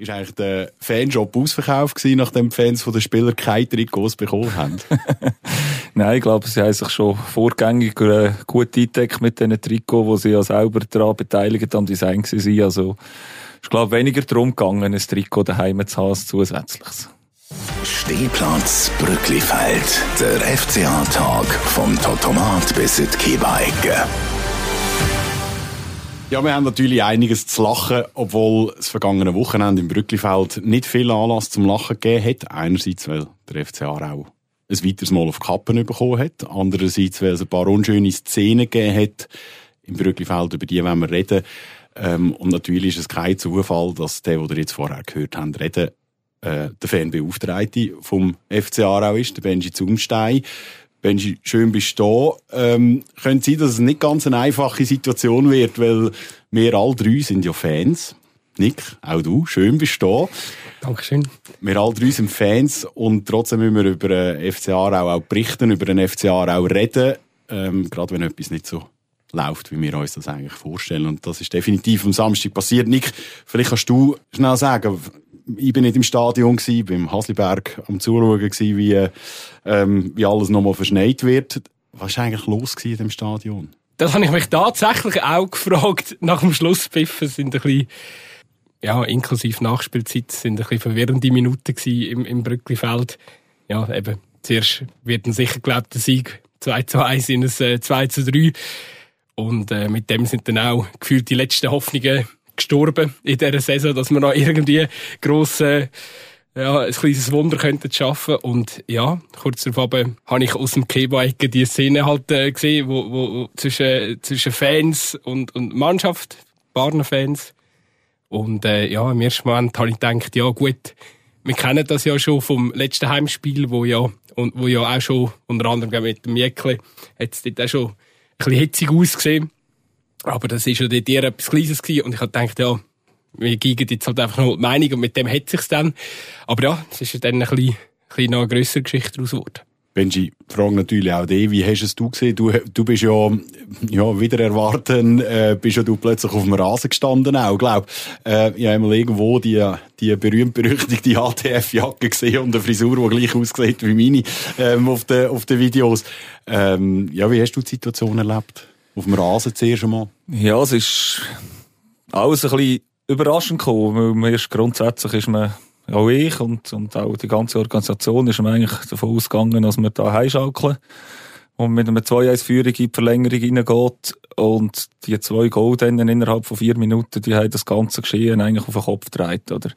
Ist eigentlich der Fanjob ausverkauft gewesen, nachdem die Fans von den Spielern keine Trikots bekommen haben? Nein, ich glaube, sie haben sich schon vorgängig äh, gut eingedeckt mit diesen Trikots, wo sie ja selber daran beteiligt am Design waren. Also, ich glaube, weniger darum gegangen, ein Trikot daheim zu haben als zusätzliches. Stehplatz Brücklifeld. Der FCA-Tag vom Totomat bis in die Kiebeicke. Ja, wir haben natürlich einiges zu lachen, obwohl das vergangene Wochenende im Brücklifeld nicht viel Anlass zum Lachen gegeben hat. Einerseits, weil der FCA auch ein weiteres Mal auf Kappen bekommen hat. Andererseits, weil es ein paar unschöne Szenen gegeben hat im Brücklifeld, über die wollen wir reden. Ähm, und natürlich ist es kein Zufall, dass der, den ihr jetzt vorher gehört habt, reden, äh, der Fanbeauftragte vom FC Aarau ist, der Benji Zumstein. Benji, schön bist du da. Ähm, könnte sein, dass es nicht ganz eine einfache Situation wird, weil wir alle drei sind ja Fans. Nick, auch du, schön bist du da. Dankeschön. Wir alle drei sind Fans und trotzdem müssen wir über den FC Aarau auch berichten, über den FC Aarau reden, ähm, gerade wenn etwas nicht so läuft, wie wir uns das eigentlich vorstellen. Und das ist definitiv am Samstag passiert. Nick, vielleicht kannst du schnell sagen, ich bin nicht im Stadion gewesen, beim Hasliberg am Zuschauen gewesen, wie, ähm, wie alles nochmal verschneit wird. Was war eigentlich los in dem Stadion? Das habe ich mich tatsächlich auch gefragt. Nach dem Schlusspfiff sind ein bisschen, ja, inklusive Nachspielzeit, sind ein bisschen verwirrende Minuten im, im Brücklifeld. Ja, eben, zuerst wird ein sicher glaubt der Sieg 2 zu 1 in ein äh, 2 zu 3. Und äh, mit dem sind dann auch gefühlt die letzten Hoffnungen gestorben in dieser Saison, dass wir noch irgendwie grosse ja, ein kleines Wunder könnten schaffen und ja, kurz darauf habe ich aus dem Kebike die Szene halt äh, gesehen, wo, wo zwischen, zwischen Fans und, und Mannschaft, Barner-Fans und äh, ja, im ersten Moment habe ich gedacht, ja gut, wir kennen das ja schon vom letzten Heimspiel, wo ja, und wo ja auch schon, unter anderem mit dem Jäckle, hat es dort auch schon ein bisschen hitzig ausgesehen. Aber das ist ja dort eher etwas Kleines gewesen. Und ich habe gedacht, ja, wir gegen jetzt halt einfach noch die Meinung und mit dem hat sich's dann. Aber ja, es ist dann ein bisschen, ein bisschen noch eine grössere Geschichte daraus geworden. Benji, frage natürlich auch dich, wie hast es du gesehen? Du, du bist ja, ja, wieder erwarten, äh, bist ja du plötzlich auf dem Rasen gestanden auch, glaub. Äh, ich habe mal irgendwo die, die berühmt-berüchtigte ATF-Jacke gesehen und eine Frisur, die gleich aussieht wie meine, ähm, auf den, auf den Videos. Ähm, ja, wie hast du die Situation erlebt? Auf dem Rasen zuerst einmal? Ja, es ist alles ein bisschen überraschend gekommen, weil erst grundsätzlich ist man, auch ich und, und auch die ganze Organisation ist man eigentlich davon ausgegangen, dass wir da heimschaukeln und mit einer 2-1-Führung in die Verlängerung reingeht und die zwei Goal dann innerhalb von vier Minuten, die haben das ganze Geschehen eigentlich auf den Kopf gedreht, oder?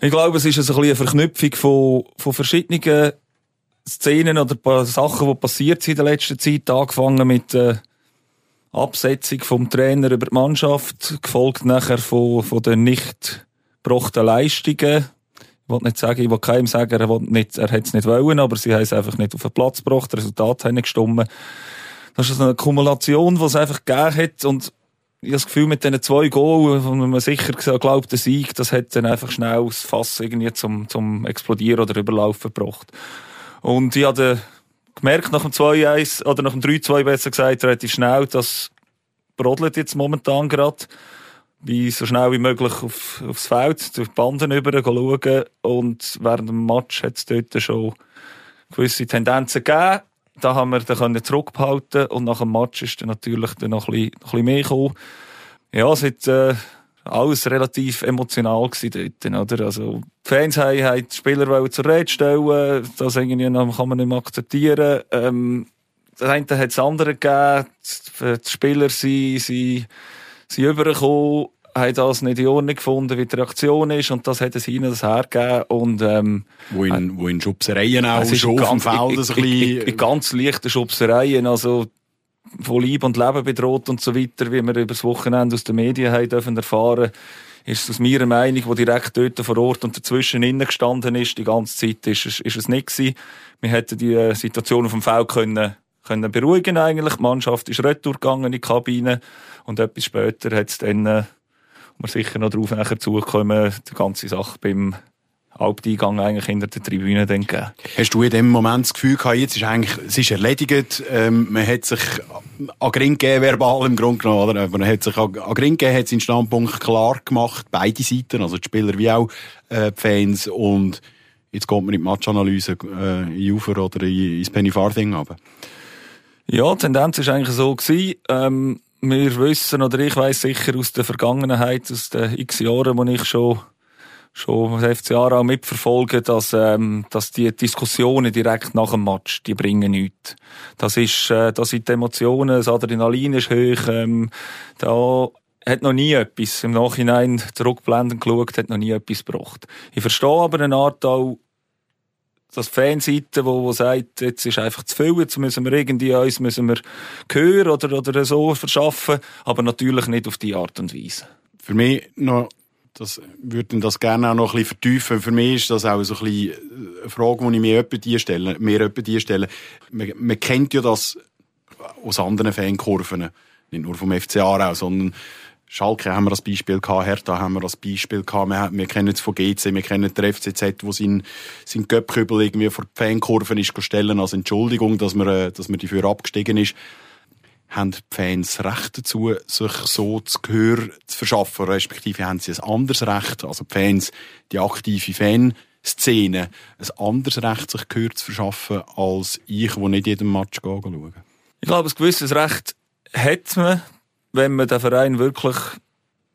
Ich glaube, es ist ein bisschen eine Verknüpfung von, von verschiedenen Szenen oder Sachen, die passiert sind in der letzten Zeit, angefangen mit, äh, Absetzung vom Trainer über die Mannschaft, gefolgt nachher von, von den nicht gebrachten Leistungen. Ich will nicht sagen, ich will keinem sagen, er, nicht, er hat es nicht wollen, aber sie haben es einfach nicht auf den Platz gebracht, das Resultat haben nicht gestimmt. Das ist eine Kumulation, die es einfach gegeben hat und ich habe das Gefühl, mit diesen zwei Goals, wo man sicher glaubt, der Sieg, das hat dann einfach schnell das Fass irgendwie zum, zum Explodieren oder Überlaufen gebracht. Und ich hatte gemerkt nach dem 2-1 oder nach dem 3-2 besser gesagt, relativ schnell, das brodelt jetzt momentan gerade. Wie so schnell wie möglich auf, aufs Feld, durch die Banden über schauen. Und während dem Match hat es dort schon gewisse Tendenzen gegeben. Da haben wir dann zurückbehalten und nach dem Match ist dann natürlich dann noch ein bisschen, noch ein bisschen mehr gekommen. Ja, hat, äh, alles relativ emotional gewesen dort, oder? Also, die Fans haben, haben die Spieler zur Rede stellen, das irgendwie kann man nicht mehr akzeptieren. Ähm, das eine hat es andere gegeben, die Spieler sind, sind, sind übergekommen, haben das nicht in Ordnung gefunden, wie die Reaktion ist, und das hat es ihnen das hergegeben, und, ähm, Wo in, wo in Schubsereien auch schon auf dem Feld bisschen... In, in, in ganz leichten Schubsereien, also, von Leib und Leben bedroht und so weiter, wie wir über das Wochenende aus den Medien haben dürfen erfahren, ist es aus meiner Meinung, wo direkt dort vor Ort und dazwischen innen gestanden ist, die ganze Zeit, ist es, ist es nicht gewesen. Wir hätten die äh, Situation auf dem Feld können, können beruhigen eigentlich. Die Mannschaft ist retour in die Kabine und etwas später hat es dann, äh, wir sicher noch darauf nachher zukommen, die ganze Sache beim Haupteingang eigentlich hinter der Tribüne dann gegeben. Hast du in dem Moment das Gefühl gehabt, jetzt ist eigentlich, es ist erledigt, ähm, man hat sich an Gring gegeben, verbal im Grunde genommen, oder? Man hat sich an, Gring gegeben, hat seinen Standpunkt klar gemacht, beide Seiten, also die Spieler wie auch äh, die Fans und jetzt kommt man in die Matchanalyse äh, in Ufer oder in, ins Penny Farthing runter. Ja, die Tendenz war eigentlich so gewesen, ähm, wir wissen, oder ich weiß sicher aus der Vergangenheit, aus den x Jahren, wo ich schon schon das FC Aarau mitverfolge, dass, ähm, dass die Diskussionen direkt nach dem Match, die bringen nichts. Das ist, äh, da sind die Emotionen, das Adrenalin ist hoch, ähm, da hat noch nie etwas im Nachhinein zurückblendend geschaut, hat noch nie etwas gebracht. Ich verstehe aber eine Art auch, das Fanseite, wo, wo sagt, jetzt ist einfach zu viel, jetzt müssen wir irgendwie uns, müssen wir hören oder, oder so verschaffen, aber natürlich nicht auf die Art und Weise. Für mich noch, das würde das gerne auch noch ein bisschen vertiefen. Für mich ist das auch so ein bisschen eine Frage, die ich mir die stelle, mir die stelle. Man, man kennt ja das aus anderen Fankurven, nicht nur vom FC Aarau, sondern Schalke haben wir das Beispiel gehabt, Hertha haben wir das Beispiel gehabt, wir, wir kennen es von GC, wir kennen den FCZ, wo sein, sein Göppkübel irgendwie vor die Fankurven ist stellen als Entschuldigung, dass man, äh, dass man dafür abgestiegen ist. Haben die Fans Recht dazu, sich so das Gehör zu verschaffen, respektive haben sie ein anderes Recht, also die Fans, die aktive Fanszene, ein anderes Recht, sich Gehör zu verschaffen, als ich, wo nicht jedem Match schauen. Ich glaube, ein gewisses Recht hat man, wenn man den Verein wirklich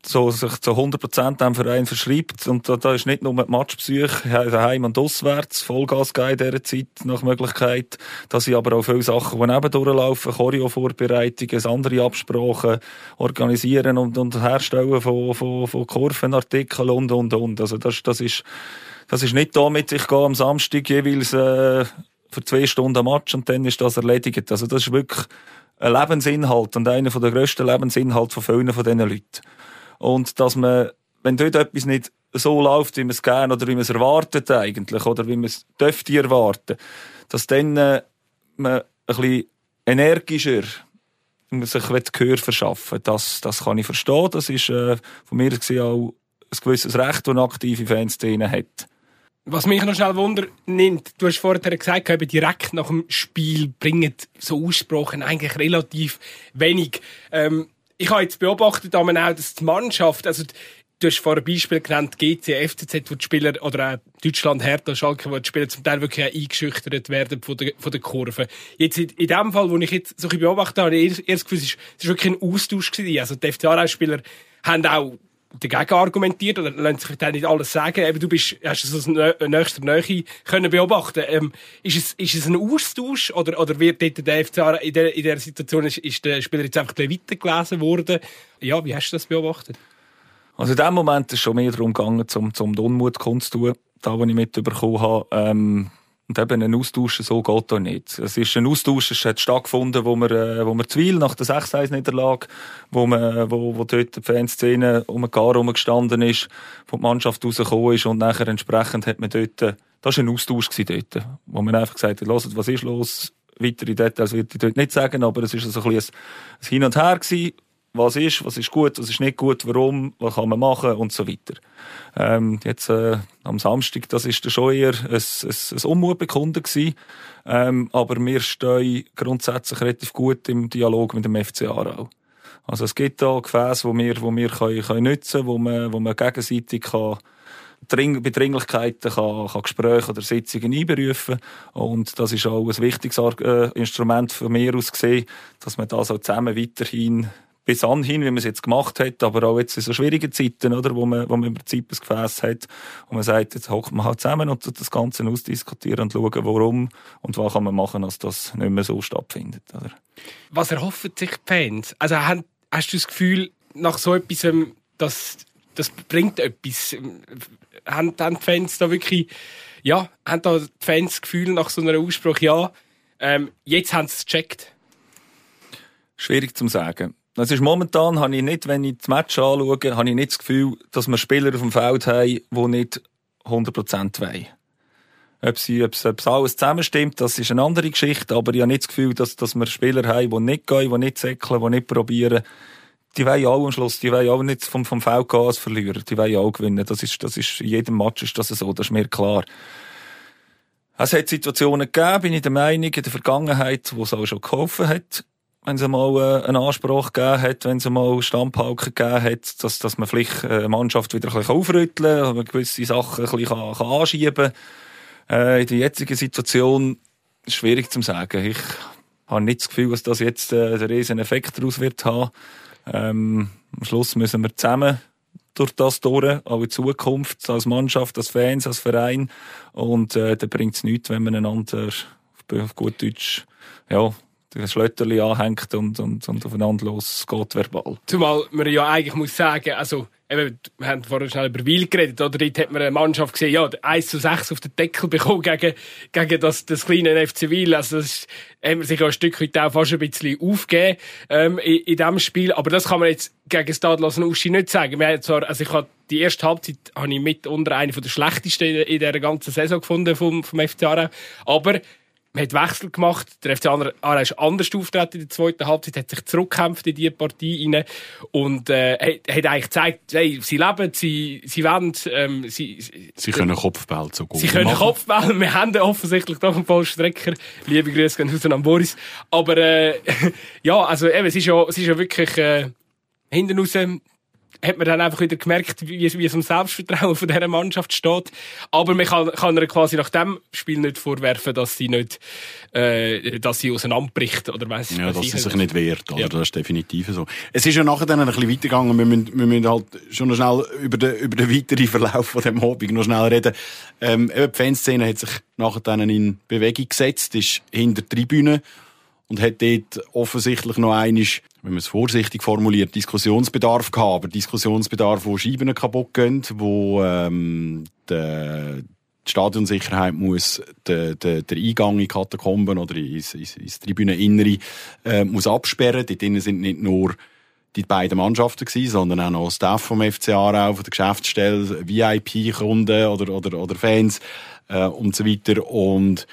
so sich zu 100% dem Verein verschreibt. Und da, da ist nicht nur die Matchbesuche, heim und auswärts, Vollgas in dieser Zeit nach Möglichkeit. Da sind aber auch viele Sachen, die nebendurch laufen, Choreo-Vorbereitungen, andere Absprachen, organisieren und, und herstellen von, von, von Kurvenartikeln und, und, und. Also das, das ist, das ist nicht damit, ich gehe am Samstag jeweils, äh, für zwei Stunden Match und dann ist das erledigt. Also das ist wirklich ein Lebensinhalt und einer der grössten Lebensinhalte von vielen von diesen Leuten. Und dass man, wenn dort etwas nicht so läuft, wie man es gerne oder wie man es erwartet eigentlich, oder wie man es dürfte erwarten, dass dann äh, man ein bisschen energischer sich Gehör verschaffen das, das kann ich verstehen. Das ist äh, von mir gesehen auch ein gewisses Recht, das eine aktive Fanszene hat. Was mich noch schnell Wunder nimmt, du hast vorher gesagt, eben direkt nach dem Spiel bringen so Aussprachen eigentlich relativ wenig. Ähm, ich habe jetzt beobachtet, auch, dass die Mannschaft, also du hast vorher Beispiel genannt, GC, FCZ, wo die Spieler, oder auch Deutschland, Hertha, Schalke, wo die Spieler zum Teil wirklich auch eingeschüchtert werden von der, von der Kurve. Jetzt in, in dem Fall, wo ich jetzt so ein bisschen beobachtet habe, habe ich erst Gefühl, es ist wirklich ein Austausch gewesen. Also die FCA-Spieler haben auch dagegen argumentiert oder lassen sich dann nicht alles sagen. Eben, du bist, hast es aus nächster Nähe können beobachten. Ähm, ist es, ist es ein Austausch oder, oder wird dort der FCA in der, in der Situation ist, ist der Spieler jetzt einfach weitergelesen worden? Ja, wie hast du das beobachtet? Also in dem Moment ist es schon mehr darum gegangen, zum, zum Unmut kundzutun, da, wo ich mitbekommen habe. Ähm, und eben ein Austausch, so geht da nicht. Es ist ein Austausch, es hat stattgefunden, wo wir, äh, wo wir Zwil nach der 6-1-Niederlage, wo man, wo, wo dort die Fanszene um ein Gar rumgestanden ist, wo die Mannschaft rausgekommen ist und nachher entsprechend hat man dort, äh, das war ein Austausch dort, wo man einfach gesagt hat, was ist los? Weitere Details würde ich dort nicht sagen, aber es war so ein, bisschen ein Hin und Her gewesen, was ist, was ist gut, was ist nicht gut, warum, was kann man machen und so weiter. Ähm, jetzt äh, am Samstag, das ist schon eher ein, ein, ein Unmutbekunden gewesen, ähm, aber wir stehen grundsätzlich relativ gut im Dialog mit dem FC Aarau. Also es gibt da Gefäße, wo wir, wo wir können, können nutzen, wo man, wo man gegenseitig kann Dring bei Dringlichkeiten kann, kann Gespräche oder Sitzungen einberufen und das ist auch ein wichtiges äh, Instrument von mir aus gesehen, dass man da so zusammen weiterhin bis anhin, wie man es jetzt gemacht hat, aber auch jetzt in so schwierigen Zeiten, oder, wo man, wo man im Prinzip ein Gefäß hat, wo man sagt, jetzt hockt man halt zusammen und das Ganze ausdiskutieren und schauen, warum und was kann man machen, dass das nicht mehr so stattfindet, oder? Was erhoffen sich die Fans? Also, hast du das Gefühl, nach so etwas, dass das bringt etwas? Haben, haben die Fans da wirklich, ja, haben da die Fans das Gefühl nach so einer Ausspruch, ja, ähm, jetzt haben sie es gecheckt? Schwierig zu sagen. Das ist momentan, habe ich nicht, wenn ich das Match anschaue, habe ich nicht das Gefühl, dass wir Spieler auf dem Feld haben, die nicht 100% wollen. Ob, sie, ob, ob alles zusammenstimmt, das ist eine andere Geschichte, aber ich habe nicht das Gefühl, dass, dass wir Spieler haben, die nicht gehen, die nicht säckeln, die nicht probieren. die wollen auch am Schluss, die wollen auch nicht vom, vom gehen als Verlierer. Die wollen auch gewinnen. Das ist, das ist, in jedem Match ist das so, das ist mir klar. Es hat Situationen gegeben, bin ich der Meinung, in der Vergangenheit, wo es auch schon geholfen hat, wenn es mal äh, einen Anspruch gegeben hat, wenn es mal Stammpauken gegeben hat, dass, dass man vielleicht eine Mannschaft wieder ein bisschen aufrütteln kann, man gewisse Sachen ein bisschen kann, kann anschieben kann. Äh, in der jetzigen Situation ist schwierig zu sagen. Ich habe nicht das Gefühl, dass das jetzt äh, den riesen Effekt daraus wird haben. Ähm, am Schluss müssen wir zusammen durch das durch, auch in Zukunft, als Mannschaft, als Fans, als Verein. Und äh, da bringt es nichts, wenn man einander auf gut Deutsch ja, ein Schlötterli anhängt und, und, und aufeinander losgeht verbal. Zumal man ja eigentlich muss sagen, also eben, wir haben vorhin schnell über Wiel geredet, oder? Dort hat man eine Mannschaft gesehen, ja, 1 zu 6 auf den Deckel bekommen gegen, gegen das, das kleine FC Wiel. Also, das haben wir sich auch ein Stück weit auch fast ein bisschen aufgegeben, ähm, in, in diesem Spiel. Aber das kann man jetzt gegen Stadlosen Uschi nicht sagen. Wir haben zwar, also ich habe die erste Halbzeit habe ich mit unter einer der schlechtesten in, in dieser ganzen Saison gefunden vom, vom FC Aarau. Aber man hat Wechsel gemacht. Der FC Aarau ist anders auftreten in der zweiten Halbzeit, hat sich zurückgekämpft in diese Partie rein und äh, hat, eigentlich gezeigt, hey, sie leben, sie, sie wollen, ähm, sie, sie können Kopfball so gut Sie können machen. Kopfball. Wir haben offensichtlich doch einen Vollstrecker. Liebe Grüße gehen raus an Boris. Aber äh, ja, also eben, es ist ja, es ist ja wirklich äh, hinten raus hat man dann einfach wieder gemerkt, wie, wie es um Selbstvertrauen von dieser Mannschaft steht. Aber man kann, kann ihr quasi nach dem Spiel nicht vorwerfen, dass sie nicht, äh, dass sie auseinanderbricht, oder weiss Ja, dass sie sich nicht wehrt, oder? Ja. Das ist definitiv so. Es ist ja nachher dann ein bisschen weitergegangen. Wir müssen, wir müssen halt schon noch schnell über den, über den weiteren Verlauf von dem Hobby noch schnell reden. Ähm, eben die Fanszene hat sich nachher dann in Bewegung gesetzt, ist hinter der Tribüne und hat dort offensichtlich noch einiges, wenn man es vorsichtig formuliert, Diskussionsbedarf gehabt. Aber Diskussionsbedarf, wo Scheiben kaputt gehen, wo ähm, die, die Stadionsicherheit muss den, den, den Eingang in Katakomben oder ins, ins, ins Tribüneninnere äh, muss absperren. Dort drinnen sind nicht nur die beiden Mannschaften gewesen, sondern auch noch Staff vom FC Aarau, von der Geschäftsstelle, VIP-Kunden oder, oder, oder Fans äh, und so weiter. Und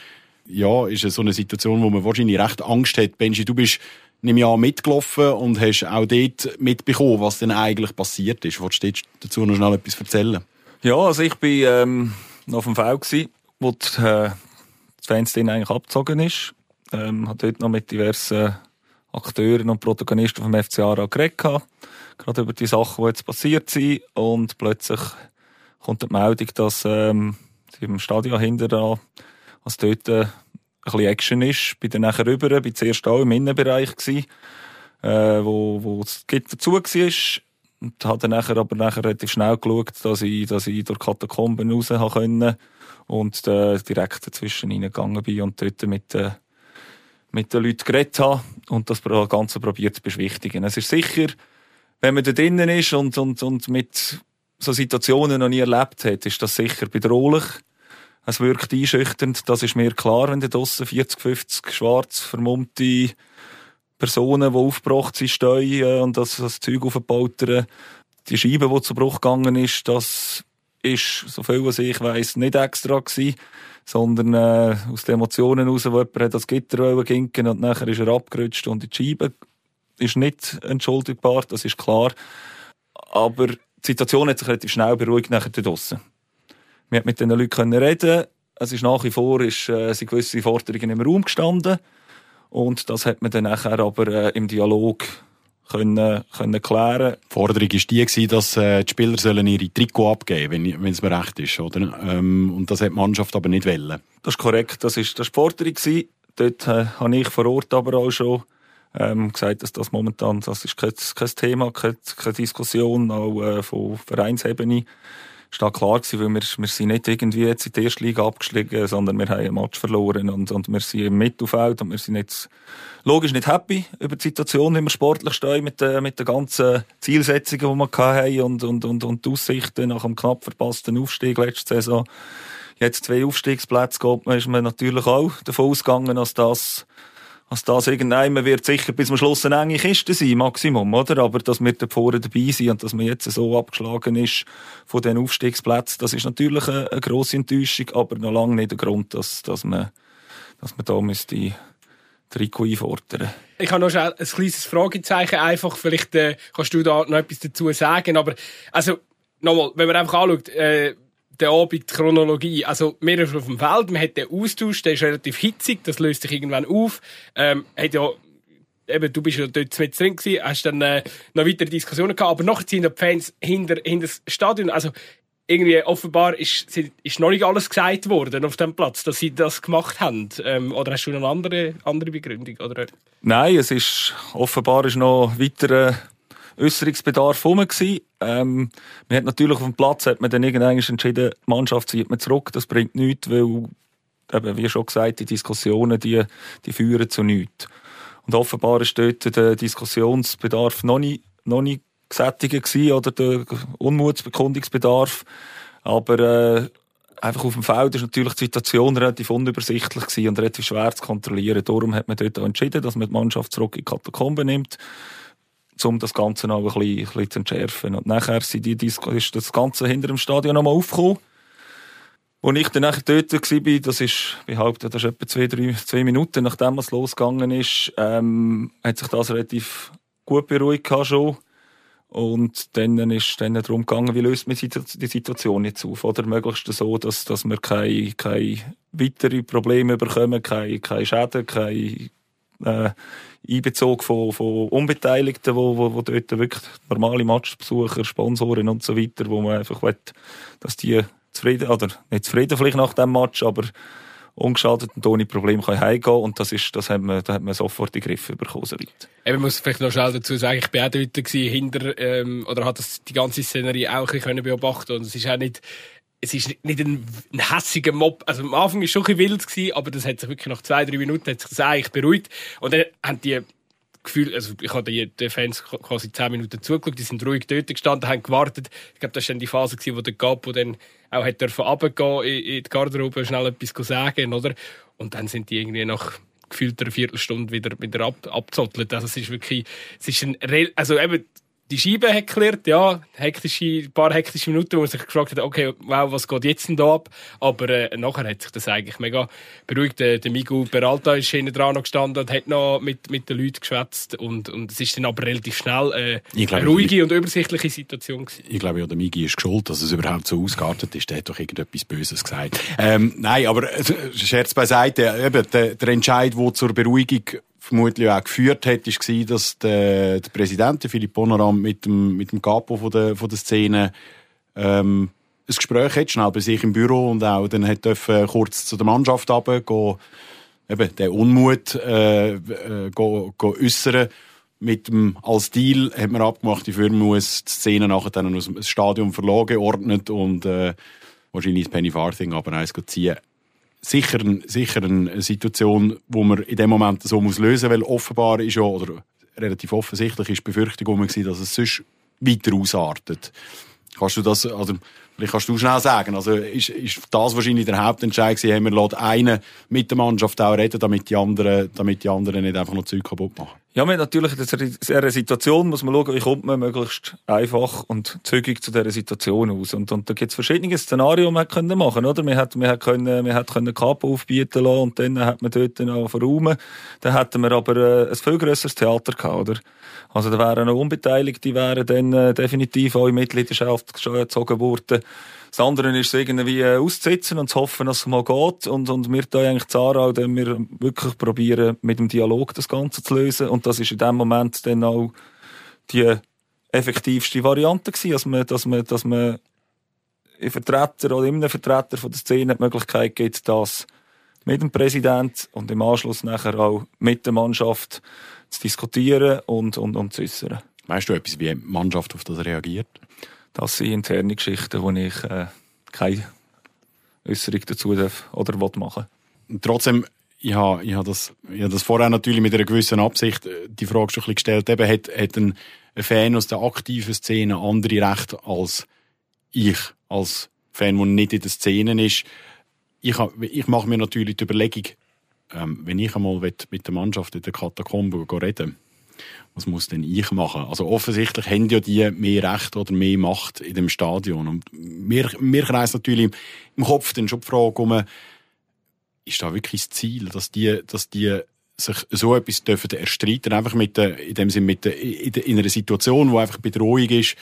ja, ist so eine Situation, wo man wahrscheinlich recht Angst hat. Benji, du bist ich an, mitgelaufen und hast auch dort mitbekommen, was denn eigentlich passiert ist. Wolltest du dazu noch schnell etwas erzählen? Ja, also ich bin ähm, auf dem Feld gewesen, wo die, äh, das Fans eigentlich abgezogen ist. Ähm, hat dort noch mit diversen Akteuren und Protagonisten vom FC Aarau geredet gerade über die Sachen, die jetzt passiert sind. Und plötzlich kommt die Meldung, dass ähm, sie im Stadion hinter da was dort äh, bisschen Action ist. Bin dann nachher rüber, bin zuerst auch im Innenbereich gewesen, äh, wo, wo das Gitter zu war. Und habe dann nachher, aber nachher relativ schnell geschaut, dass ich, dass ich durch Katakomben raus können und äh, direkt dazwischen reingegangen bin und dort mit, äh, mit den Leuten geredet habe und das Ganze probiert zu beschwichtigen. Es ist sicher, wenn man da drinnen ist und, und, und mit so Situationen noch nie erlebt hat, ist das sicher bedrohlich. Es wirkt einschüchternd, das ist mir klar, wenn da draussen 40, 50 schwarz vermummte Personen, die aufgebracht sind, stehen und das, das Zeug aufbautern. Die Scheibe, die zu Bruch gegangen ist, das ist, so viel als ich weiss, nicht extra gewesen, sondern äh, aus den Emotionen heraus, wo jemand hat das Gitter ginken und nachher ist er abgerutscht und die Scheibe ist nicht entschuldigbar, das ist klar. Aber die Situation hat sich relativ schnell beruhigt nachher draussen. Wir haben mit den Leuten reden Es ist nach wie vor ist, äh, sind gewisse Forderungen im Raum gestanden. Und das hat man dann nachher aber äh, im Dialog können, können klären. Die Forderung war die, dass äh, die Spieler sollen ihre Trikot abgeben sollen, wenn es mir recht ist. Oder? Ähm, und das hat die Mannschaft aber nicht wollen. Das ist korrekt, das ist, das ist die Forderung. Gewesen. Dort äh, habe ich vor Ort aber auch schon ähm, gesagt, dass das momentan das ist kein, kein Thema, keine, keine Diskussion, auch äh, von Vereinsebene ist klar gewesen, weil wir, wir sind nicht irgendwie jetzt in die erste Liga abgestiegen, sondern wir haben ein Match verloren und, und wir sind im Mittelfeld und wir sind jetzt logisch nicht happy über die Situation, wie wir sportlich stehen mit, den, mit den ganzen Zielsetzungen, die wir hatten und, und, und, und die Aussichten nach einem knapp verpassten Aufstieg letzte Saison. Jetzt zwei Aufstiegsplätze geht ist man natürlich auch davon ausgegangen, dass das also das irgendwann wird sicher bis zum Schluss eine enge Kiste sein, Maximum, oder? Aber dass wir da vorne dabei sind und dass man jetzt so abgeschlagen ist von den Aufstiegsplätzen, das ist natürlich eine, eine grosse Enttäuschung, aber noch lange nicht der Grund, dass, dass man, dass man da müsste Trikot einfordern. Ich habe noch ein kleines Fragezeichen, einfach, vielleicht äh, kannst du da noch etwas dazu sagen, aber, also, nochmal, wenn man einfach anschaut, äh, der Abend, die Chronologie, also, wir sind auf dem Feld, man hat den Austausch, der ist relativ hitzig, das löst sich irgendwann auf, ähm, hat ja, eben, du bist ja dort mit drin gewesen, hast dann äh, noch weitere Diskussionen gehabt, aber nachher sind die Fans hinter, hinter das Stadion, also, irgendwie offenbar ist, ist noch nicht alles gesagt worden auf dem Platz, dass sie das gemacht haben. Ähm, oder hast du eine andere, andere Begründung? Oder? Nein, es ist offenbar ist noch weiterer Äußerungsbedarf rum Ähm, man hat natürlich auf dem Platz hat man dann irgendwann entschieden, die Mannschaft zieht man zurück. Das bringt nichts, weil eben, wie schon gesagt, die Diskussionen, die, die führen zu nichts. Und offenbar ist dort der Diskussionsbedarf noch nicht, noch nicht gesättigt gewesen, oder der Unmutsbekundungsbedarf. Aber äh, einfach auf dem Feld ist natürlich die Situation relativ unübersichtlich gewesen und relativ schwer zu kontrollieren. Darum hat man dort entschieden, dass man die Mannschaft zurück in die Katakombe nimmt, um das Ganze noch ein bisschen, ein bisschen zu entschärfen. Und nachher sind die Disco, ist das Ganze hinter dem Stadion nochmal aufgekommen. Als ich dann nachher dort war, das ist, behaupte, das ist etwa zwei, drei, zwei Minuten, nachdem es losgegangen ist, ähm, hat sich das relativ gut beruhigt schon. Und dann ist dann darum gegangen, wie löst man die Situation jetzt auf? Oder möglichst so, dass, dass wir keine, keine weiteren Probleme bekommen, keine, keine Schäden, keine äh, Einbezug von, von Unbeteiligten, wo, wo, wo dort wirklich normale Matchbesucher, Sponsoren und so weiter, wo man einfach will, dass die zufrieden, oder nicht zufrieden vielleicht nach dem Match, aber ungeschadet und ohne Probleme kann heimgehen und das ist, das hat man, da hat man sofort die Griffe bekommen, so weit. Eben muss vielleicht noch schnell dazu sagen, ich bin auch dort gewesen, hinter, ähm, oder hat das die ganze Szenerie auch ein bisschen beobachten und es ist auch nicht, es ist nicht ein, ein hässiger Mob. Also am Anfang war es schon ein wild gewesen, aber das hat sich wirklich nach zwei, drei Minuten hat sich das eigentlich beruhigt und dann haben die Gefühl, also ich habe den Fans quasi zehn Minuten zugeschaut, die sind ruhig dort gestanden, haben gewartet. Ich glaube, das war dann die Phase, gewesen, wo der Capo dann auch hat dürfen runtergehen in, in die Garderobe, schnell etwas sagen, oder? Und dann sind die irgendwie nach gefühlter Viertelstunde wieder, wieder ab, abzottelt. Also es ist wirklich, es ist ein, also eben, die Scheibe hat geklärt, ja, hektische, ein paar hektische Minuten, wo man sich gefragt hat, okay, wow, was geht jetzt denn da ab? Aber äh, nachher hat sich das eigentlich mega beruhigt. Der, der Miguel Peralta ist hinten dran noch gestanden und hat noch mit, mit den Leuten geschwätzt und, und es ist dann aber relativ schnell äh, glaube, eine ruhige und übersichtliche Situation gewesen. Ich glaube, ja, der Migi ist geschuld, dass es überhaupt so ausgeartet ist. Der hat doch irgendetwas Böses gesagt. Ähm, nein, aber äh, Scherz beiseite, eben, der, der Entscheid, der zur Beruhigung vermutlich auch geführt hat, war, dass der, der Präsident, Philipp Bonoram, mit dem, mit dem Capo von der, von der Szene ähm, ein Gespräch hat, schnell bei sich im Büro und auch dann hat dürfen kurz zu der Mannschaft runter, eben den Unmut äh, äh, go, go äußern. Mit dem, als Deal hat man abgemacht, die Firma muss die Szene nachher dann aus dem Stadion verlagen, geordnet und äh, wahrscheinlich das Penny Farthing aber eins ziehen sicher, sicher eine Situation, wo man in dem Moment so muss lösen weil offenbar ist ja, oder relativ offensichtlich ist die Befürchtung dass es sonst weiter ausartet. Kannst du das, also, vielleicht kannst du schnell sagen, also ist, ist das wahrscheinlich der Hauptentscheid gewesen, haben wir einen mit der Mannschaft auch reden, damit die anderen, damit die anderen nicht einfach noch Zeug kaputt machen? Ja, wir natürlich in dieser Situation muss man schauen, wie kommt man möglichst einfach und zügig zu dieser Situation aus. Und, und da gibt es verschiedene Szenarien, die man können machen oder? Man hat, man hat können, man hat können Kapo aufbieten lassen und dann hat man dort noch verräumen. Dann hätten wir aber äh, ein viel grösseres Theater gehabt, oder? Also da wären noch Unbeteiligte, wären dann äh, definitiv auch in Mitgliedschaft gezogen worden. Das andere ist irgendwie äh, auszusitzen und zu hoffen, dass es mal geht. Und, und wir da eigentlich Zara, dann wir wirklich probieren, mit dem Dialog das Ganze zu lösen. Und das ist in dem Moment dann auch die effektivste Variante gewesen, dass man, dass man, dass man Vertreter oder einem Vertreter von der Szene die Möglichkeit gibt, das mit dem Präsident und im Anschluss nachher auch mit der Mannschaft zu diskutieren und, und, und zu äußern. Weißt du etwas, wie die Mannschaft auf das reagiert? Das sind interne Geschichten, wo ich äh, keine Äußerung dazu darf oder will machen Trotzdem, ich habe, ich habe, das, ich habe das vorher natürlich mit einer gewissen Absicht äh, die Frage schon ein bisschen gestellt. Eben, hat, hat ein, ein Fan aus der aktiven Szene andere Rechte als ich, als Fan, der nicht in der Szene ist? Ich, ich mache mir natürlich die Überlegung, ähm, wenn ich einmal mit der Mannschaft in der Katakombe reden was muss denn ich machen? Also offensichtlich haben ja die mehr Recht oder mehr Macht in dem Stadion. Und mir, mir kreist natürlich im Kopf dann schon die Frage um, ist da wirklich das Ziel, dass die, dass die sich so etwas dürfen erstreiten, einfach mit der, in dem Sinne mit der, in einer Situation, wo einfach Bedrohung ist,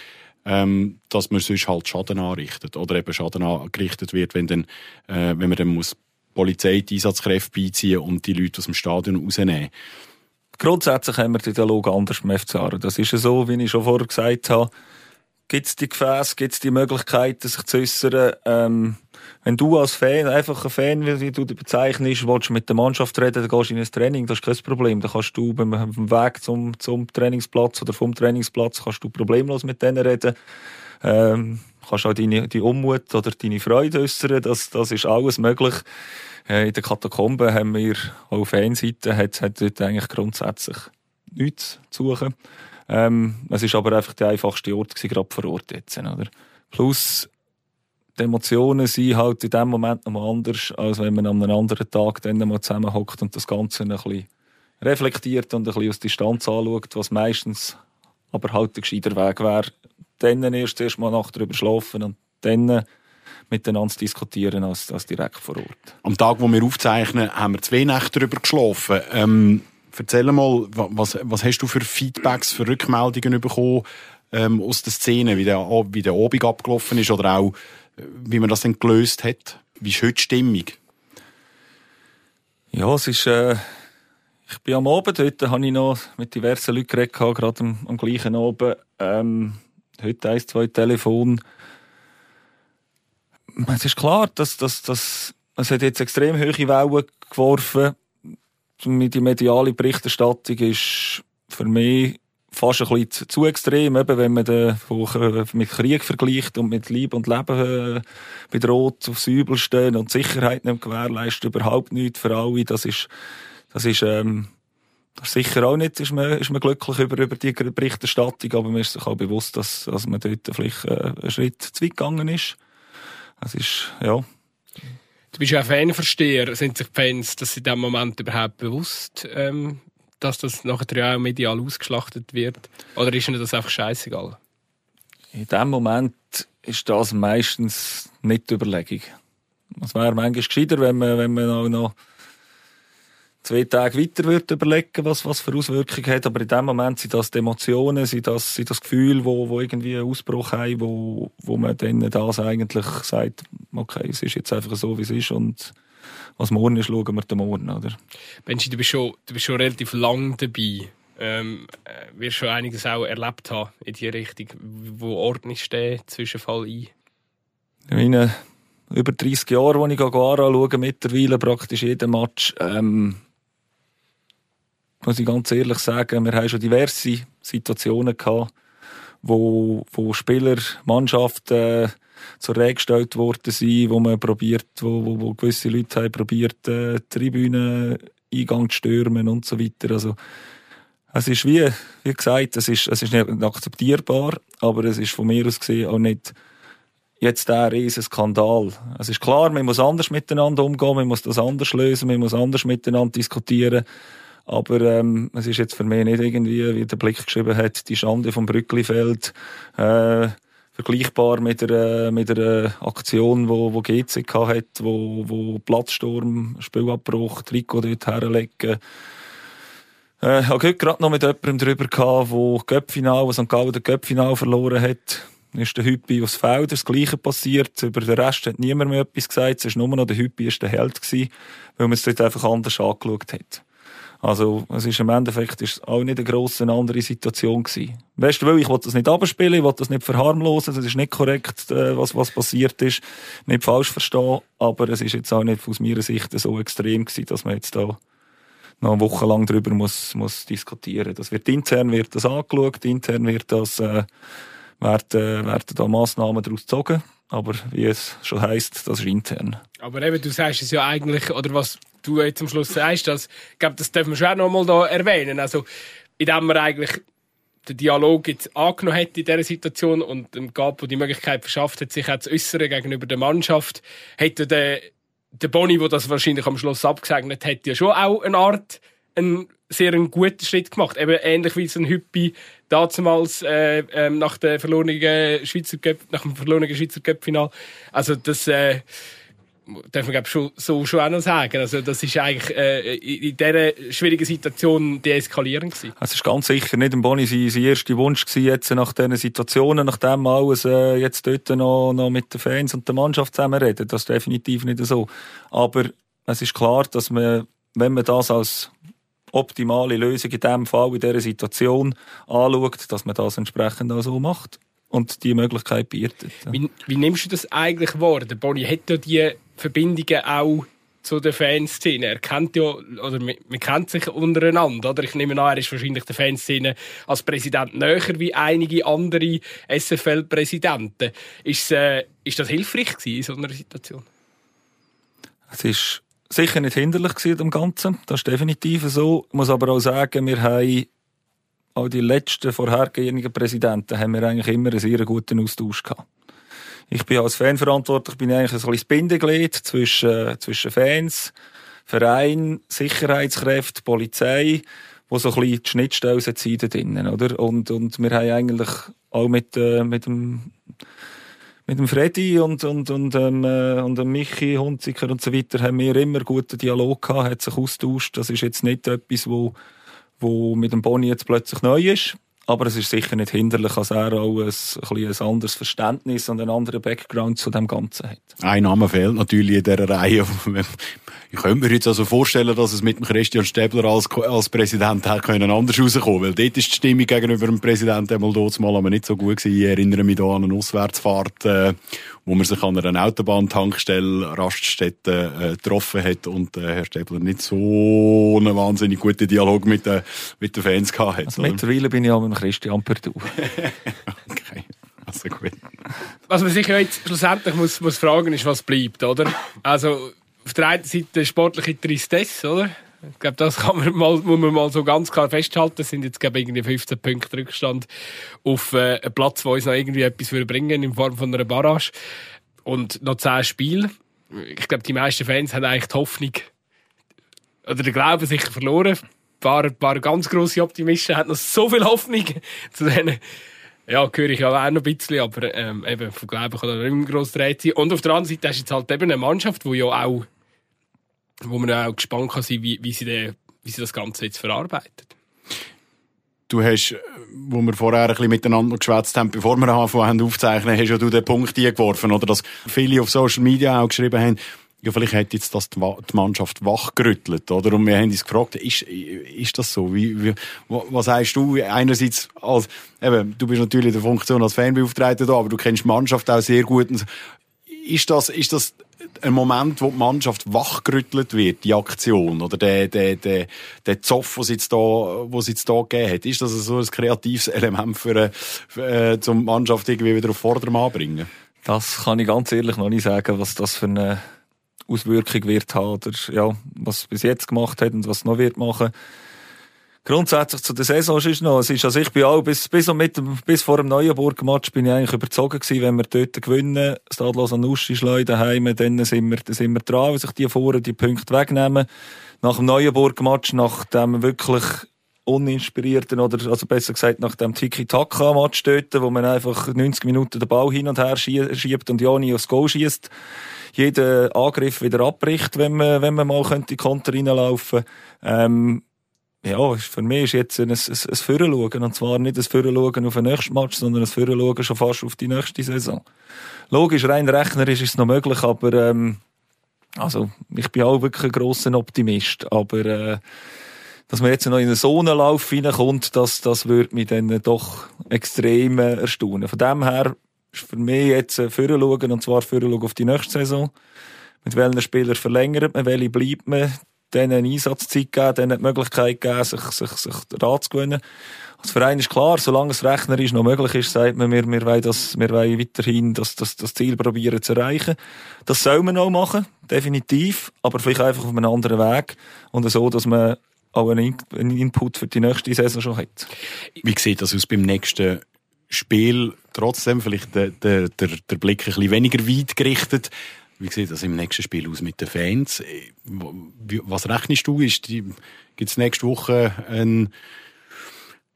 ähm, dass man sonst halt Schaden anrichtet oder eben Schaden angerichtet wird, wenn dann, äh, wenn man dann muss Polizei die Einsatzkräfte beiziehen und die Leute aus dem Stadion rausnehmen. Grundsätzlich haben wir den Dialog anders beim FC Aarau. Das ist ja so, wie ich schon vorher gesagt habe. Gibt es die Gefäße, gibt es die Möglichkeiten, sich zu äußern? Ähm, wenn du als Fan, einfach ein Fan, wie du dich bezeichnest, willst mit der Mannschaft reden, dann gehst du in ein Training, das ist kein Problem. Dann kannst du beim, Weg zum, zum Trainingsplatz oder vom Trainingsplatz kannst du problemlos mit denen reden. Ähm, kannst auch deine, deine Unmut oder deine Freude äußern, das, das ist alles möglich. Äh, in den Katakomben haben wir auf Fanseite hat, hat dort eigentlich grundsätzlich nichts zu suchen. Ähm, es ist aber einfach der einfachste Ort gerade vor Ort jetzt, oder? Plus, die Emotionen sind halt in dem Moment noch mal anders, als wenn man an einem anderen Tag dann mal zusammenhockt und das Ganze ein bisschen reflektiert und ein bisschen aus Distanz anschaut, was meistens aber halt der gescheiter Weg wäre. Dann erst erst mal Nacht drüber schlafen und dann miteinander zu diskutieren als, als direkt vor Ort. Am Tag, wo wir aufzeichnen, haben wir zwei Nächte drüber geschlafen. Ähm, erzähl mal, was, was hast du für Feedbacks, für Rückmeldungen bekommen ähm, aus der Szene, wie der, wie der Abend abgelaufen ist oder auch, wie man das dann gelöst hat? Wie ist heute die Stimmung? Ja, es ist, äh, ich bin am Abend, heute habe ich noch mit diversen Leuten geredet, gerade am, am gleichen Abend. Ähm, heute eins, zwei Telefon es ist klar, dass, dass, dass, es hat jetzt extrem hohe Wellen geworfen. Die mediale Berichterstattung ist für mich fast ein bisschen zu extrem, eben wenn man den mit Krieg vergleicht und mit Liebe und Leben äh, bedroht, aufs Übelste und Sicherheit nicht gewährleistet, überhaupt nichts für alle. Das ist, das ist, ähm, sicher auch nicht, ist man, ist man glücklich über, über die Berichterstattung, aber man ist sich auch bewusst, dass, dass man dort vielleicht äh, einen Schritt zu weit gegangen ist. Es ist, ja. Du bist ja ein Fanversteher. Sind sich die Fans dass in diesem Moment überhaupt bewusst, ähm, dass das nachher auch medial ausgeschlachtet wird? Oder ist ihnen das einfach scheißegal? In dem Moment ist das meistens nicht die Überlegung. Es wäre manchmal gescheiter, wenn man, wenn man auch noch zwei Tage weiter wird überlegen, was, was für Auswirkungen hat. Aber in dem Moment sind das die Emotionen, sind das, sind das Gefühl, wo, wo irgendwie einen Ausbruch haben, wo, wo man dann das eigentlich sagt, okay, es ist jetzt einfach so, wie es ist und was morgen ist, schauen wir den morgen, oder? Benji, du bist schon, du bist schon relativ lang dabei. Ähm, äh, wirst schon einiges auch erlebt haben in die Richtung. Wo ordnest du den Zwischenfall ein? Ich meine, über 30 Jahre, wo ich Aguara schaue, mittlerweile praktisch jeden Match, ähm, muss ich ganz ehrlich sagen, wir haben schon diverse Situationen gehabt, wo, wo Spieler, Mannschaften zur Rede gestellt worden sind, wo man probiert, wo, wo, wo gewisse Leute haben probiert, äh, Tribünen Eingang zu stürmen und so weiter. Also, es ist wie, wie gesagt, es ist, es ist nicht akzeptierbar, aber es ist von mir aus gesehen auch nicht jetzt der riesen Skandal. Es ist klar, man muss anders miteinander umgehen, man muss das anders lösen, man muss anders miteinander diskutieren. Aber ähm, es ist jetzt für mich nicht irgendwie, wie der Blick geschrieben hat, die Schande vom Brücklifeld äh, vergleichbar mit einer, mit einer Aktion, wo, wo GCK hat, wo, wo Platzsturm, Spielabbruch, Trikot dort herlegen. Äh, ich habe gerade noch mit jemandem darüber gehabt, wo Göppfinal, wo St. Gallen den Göppfinal verloren hat. Ist der Hüppi aus Felder das Gleiche passiert. Über den Rest hat niemand mehr etwas gesagt. Es war nur noch der Hüppi, ist der Held gewesen, weil man es dort einfach anders angeschaut hat. Also, es ist im Endeffekt ist auch nicht eine grosse andere Situation gewesen. Weißt du, ich will das nicht abspielen, ich will das nicht verharmlosen, das ist nicht korrekt, äh, was, was passiert ist, nicht falsch verstehen, aber es ist jetzt auch nicht aus meiner Sicht so extrem gewesen, dass man jetzt da noch eine Woche lang darüber muss, muss diskutieren. Das wird intern wird das angeschaut, intern wird das, äh, werden, werden da Massnahmen daraus gezogen. Aber wie es schon heisst, das ist intern. Aber eben, du sagst es ja eigentlich, oder was du jetzt am Schluss sagst, das, ich das dürfen wir schon noch mal da erwähnen. Also, indem man eigentlich den Dialog jetzt angenommen hat in dieser Situation und dem Gapo die Möglichkeit verschafft hat, sich auch zu äußern gegenüber der Mannschaft, hätte der, der Boni, der das wahrscheinlich am Schluss abgesegnet hat, ja schon auch eine Art einen sehr einen guten Schritt gemacht. Eben ähnlich wie so ein Hüppi damals äh, äh, nach, der verlorenen Schweizer Cup, nach dem verlorenen Schweizer Cup-Final. Also das... Äh, darf man glaube schon, so schon auch noch sagen. Also das ist eigentlich äh, in dieser schwierigen Situation deeskalierend gewesen. Es ist ganz sicher nicht im Boni sein, sein erster Wunsch gewesen, jetzt nach diesen Situationen, nachdem alles äh, jetzt dort noch, noch mit den Fans und der Mannschaft zusammenreden. Das ist definitiv nicht so. Aber es ist klar, dass man, wenn man das als optimale Lösung in diesem Fall, in dieser Situation anschaut, dass man das entsprechend auch so macht und die Möglichkeit bietet. Wie, wie nimmst du das eigentlich wahr? Der Boni hat ja die Verbindungen auch zu der Fanszene. Er kennt ja, oder man, man kennt sich untereinander, oder? Ich nehme an, er ist wahrscheinlich der Fanszene als Präsident näher wie einige andere SFL-Präsidenten. Ist, äh, ist das hilfreich gewesen in so einer Situation? Es ist sicher nicht hinderlich gewesen, dem Ganzen. Das ist definitiv so. Ich muss aber auch sagen, wir haben auch die letzten vorhergehenden Präsidenten haben wir eigentlich immer einen sehr guten Austausch gehabt. Ich bin als Fan verantwortlich, bin eigentlich ein bisschen Bindeglied zwischen, zwischen Fans, Verein, Sicherheitskräfte, Polizei, wo so ein bisschen die Schnittstellen sind drinnen, oder? Und, und wir haben eigentlich auch mit, äh, mit dem, mit dem Freddy und, und, und, ähm, äh, und dem Michi Hunziker und so weiter haben wir immer guten Dialog gehabt, hat sich austauscht. Das ist jetzt nicht etwas, wo, wo mit dem Boni jetzt plötzlich neu ist. Aber es ist sicher nicht hinderlich, dass er auch ein, ein, ein anderes Verständnis und einen anderen Background zu dem Ganzen hat. Ein Name fehlt natürlich in dieser Reihe. Ich könnte mir jetzt also vorstellen, dass es mit dem Christian Stäbler als, als Präsident hätte können anders rauskommen weil dort ist die Stimmung gegenüber dem Präsidenten einmal dort mal aber nicht so gut gewesen. Ich erinnere mich da an eine Auswärtsfahrt, äh, wo man sich an einer Autobahntankstelle Raststätte äh, getroffen hat und äh, Herr Stäbler nicht so einen wahnsinnig guten Dialog mit, den mit den Fans gehabt hat. Also mittlerweile bin ich mit Christian Perdu. okay. Also gut. Was man sich jetzt schlussendlich muss, muss fragen ist, was bleibt, oder? Also, auf der einen Seite sportliche Tristesse, oder? Ich glaube, das kann man mal, muss man mal so ganz klar festhalten. Das sind jetzt, glaube ich, irgendwie 15 Punkte Rückstand auf äh, einen Platz, wo uns noch irgendwie etwas bringen in Form von einer Barrage. Und noch 10 Spiele. Ich glaube, die meisten Fans haben eigentlich die Hoffnung oder den Glauben sicher verloren. Paar, paar ganz grosse Optimisten haben noch so viel Hoffnung zu denen. Ja, höre ich ja auch noch ein bisschen, aber ähm, eben, vom Glauben kann da nicht mehr gross dreht sein. Und auf der anderen Seite hast du jetzt halt eben eine Mannschaft, die ja auch wo man auch gespannt kann sein, wie, wie, sie den, wie sie das Ganze jetzt verarbeitet. Du hast, wo wir vorher ein bisschen miteinander geschwätzt haben, bevor wir anfangen aufzeichnen, hast ja du den Punkt geworfen, oder? Dass viele auf Social Media auch geschrieben haben, ja, vielleicht hat jetzt das die Mannschaft wachgerüttelt, oder? Und wir haben uns gefragt, ist, ist das so? Wie, wie, was sagst du? Einerseits, als, eben, du bist natürlich in der Funktion als Fanbeauftragter da, aber du kennst die Mannschaft auch sehr gut. Ist das, ist das ein Moment, wo die Mannschaft wachgerüttelt wird, die Aktion, oder der, der, der, der Zoff, was jetzt da, was jetzt da gegeben hat, ist das so ein kreatives Element für, für äh, zum Mannschaft irgendwie wieder auf Vordermann bringen? Das kann ich ganz ehrlich noch nicht sagen, was das für eine Auswirkung wird haben, oder, ja, was bis jetzt gemacht hat und was noch wird machen. Grundsätzlich zu der Saison ist noch, es ist, also ich bin auch bis, bis, mit dem, bis vor dem Neuenburg-Match bin ich eigentlich überzogen gewesen, wenn wir dort gewinnen, Stadlos an Uschi schlagen daheim, dann sind wir, dann sind wir dran, wenn sich die vorne die Punkte wegnehmen. Nach dem Neuenburg-Match, nach dem wirklich uninspirierten oder also besser gesagt nach dem Tiki-Taka-Match dort, wo man einfach 90 Minuten den Ball hin und her schiebt und ja nie aufs Goal schießt, jeden Angriff wieder abbricht, wenn man, wenn man mal könnte Konter reinlaufen. Ähm, ja, für mich ist jetzt ein, ein, ein Führerschauen. Und zwar nicht ein Führerschauen auf den nächsten Match, sondern ein Führerschauen schon fast auf die nächste Saison. Logisch, rein rechnerisch ist es noch möglich, aber ähm, also ich bin auch wirklich ein grosser Optimist. Aber äh, dass man jetzt noch in einen Sonnenlauf reinkommt, das, das würde mich dann doch extrem äh, erstaunen. Von dem her ist für mich jetzt ein Führerschauen, und zwar Führerschauen auf die nächste Saison. Mit welchen Spielern verlängert man, welche bleibt man, denen Einsatzzeit geben, denen die Möglichkeit geben, sich, sich, sich Rat zu gewinnen. Als Verein ist klar, solange es rechnerisch noch möglich ist, sagt man, wir, wir wollen, das, wir wollen weiterhin das, das, das Ziel probieren zu erreichen. Das soll man auch machen, definitiv, aber vielleicht einfach auf einem anderen Weg und so, dass man auch einen, einen Input für die nächste Saison schon hat. Wie sieht das aus beim nächsten Spiel? Trotzdem vielleicht der, der, der, Blick ein bisschen weniger weit gerichtet. Wie sieht das im nächsten Spiel aus mit den Fans? Was rechnest du? Gibt es nächste Woche ein,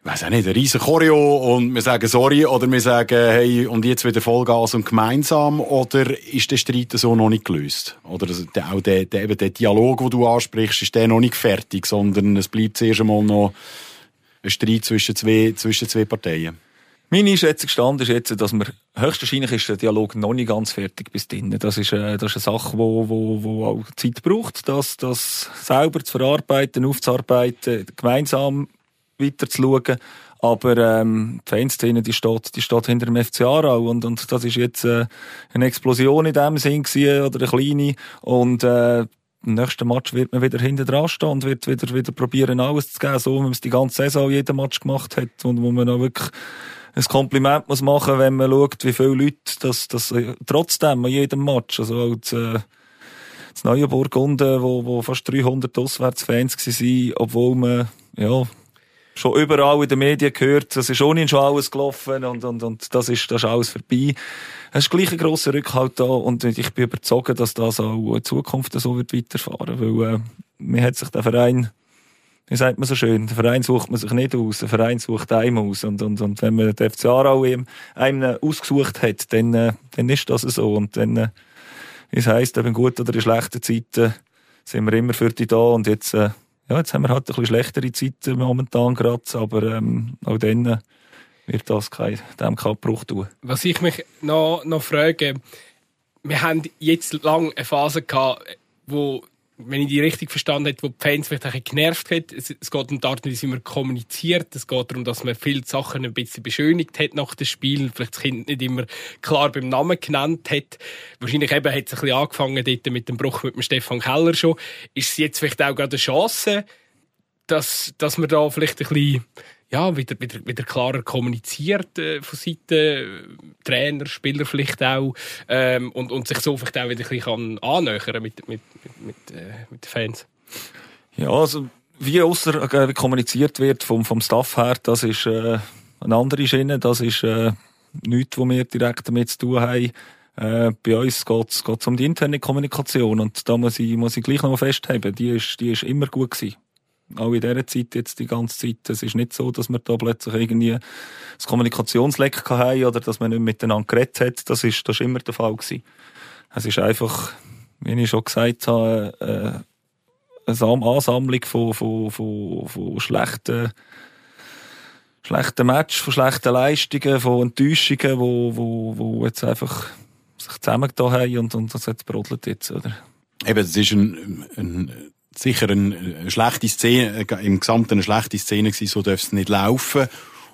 ich weiß auch nicht, ein riesen Choreo und wir sagen sorry oder wir sagen, hey, und jetzt wieder Vollgas und gemeinsam oder ist der Streit so noch nicht gelöst? Oder auch der, der, eben der Dialog, den du ansprichst, ist der noch nicht fertig, sondern es bleibt zuerst einmal noch ein Streit zwischen zwei, zwischen zwei Parteien? Meine Einschätzung stand ist jetzt, dass wir, höchstwahrscheinlich ist der Dialog noch nicht ganz fertig bis drinnen. Das ist, äh, das ist eine Sache, wo, wo, wo auch Zeit braucht, das, das selber zu verarbeiten, aufzuarbeiten, gemeinsam weiterzuschauen. Aber ähm, die Fanszene, die steht, die steht hinter dem FC Aarau. Und, und das ist jetzt äh, eine Explosion in dem Sinn gewesen, oder eine kleine. Und äh, im nächsten Match wird man wieder hinten dran stehen und wird wieder, wieder probieren, alles zu geben, so wie man es die ganze Saison jeden Match gemacht hat. Und wo man auch wirklich ein Kompliment muss machen, wenn man schaut, wie viele Leute das, das äh, trotzdem an jedem Match, also auch das, äh, das neue Burgunden, wo, wo fast 300 Auswärtsfans waren, obwohl man, ja, schon überall in den Medien gehört, das ist ohnehin schon alles gelaufen und, und, und das, ist, das ist alles vorbei. Es ist gleich ein grosser Rückhalt da und ich bin überzeugt, dass das auch in Zukunft so wird weiterfahren weil äh, mir hat sich der Verein, wie sagt man so schön, der Verein sucht man sich nicht aus, der Verein sucht einem aus und, und, und wenn man den FC Aarau einem ausgesucht hat, dann, äh, dann ist das so und dann, äh, wie es heisst, eben gut oder in schlechten Zeiten sind wir immer für die da und jetzt äh, ja, jetzt haben wir halt ein bisschen schlechtere Zeiten momentan gerade, aber ähm, auch dann wird das kein, dem keinen Bruch tun. Was ich mich noch, noch frage, wir haben jetzt lange eine Phase gehabt, wo wenn ich die richtig verstanden habe, wo die Fans vielleicht ein bisschen genervt hat. Es, geht um die Art, wie man kommuniziert. Es geht darum, dass man viele Sachen ein bisschen beschönigt hat nach dem Spiel. Vielleicht das Kind nicht immer klar beim Namen genannt hat. Wahrscheinlich eben hat es ein bisschen angefangen dort mit dem Bruch mit dem Stefan Keller schon. Ist es jetzt vielleicht auch gerade eine Chance, dass, dass man da vielleicht ein bisschen ja, wieder, wieder, wieder klarer kommuniziert äh, von Seiten äh, Trainer, Spieler vielleicht auch ähm, und, und sich so vielleicht auch wieder ein bisschen annähern mit, mit, mit, äh, mit den Fans. Ja, also wie außer äh, kommuniziert wird vom, vom Staff her, das ist äh, eine andere Schiene, das ist äh, nichts, was wir direkt damit zu tun haben. Äh, bei uns geht es um die interne Kommunikation und da muss ich, muss ich gleich noch mal festheben, die ist, die ist immer gut gewesen auch in dieser Zeit jetzt die ganze Zeit. Es ist nicht so, dass wir da plötzlich irgendwie ein Kommunikationsleck haben oder dass man nicht miteinander geredet hat. Das ist, das ist immer der Fall gewesen. Es ist einfach, wie ich schon gesagt habe, äh, eine Ansammlung von, von, von, von schlechten, schlechten Match, von schlechten Leistungen, von Enttäuschungen, wo, wo, wo jetzt einfach sich zusammengetan haben und, und das hat brodelt jetzt, oder? Eben, es ist ein, ein sicher eine schlechte Szene, äh, im Gesamten eine schlechte Szene gewesen, so darf es nicht laufen.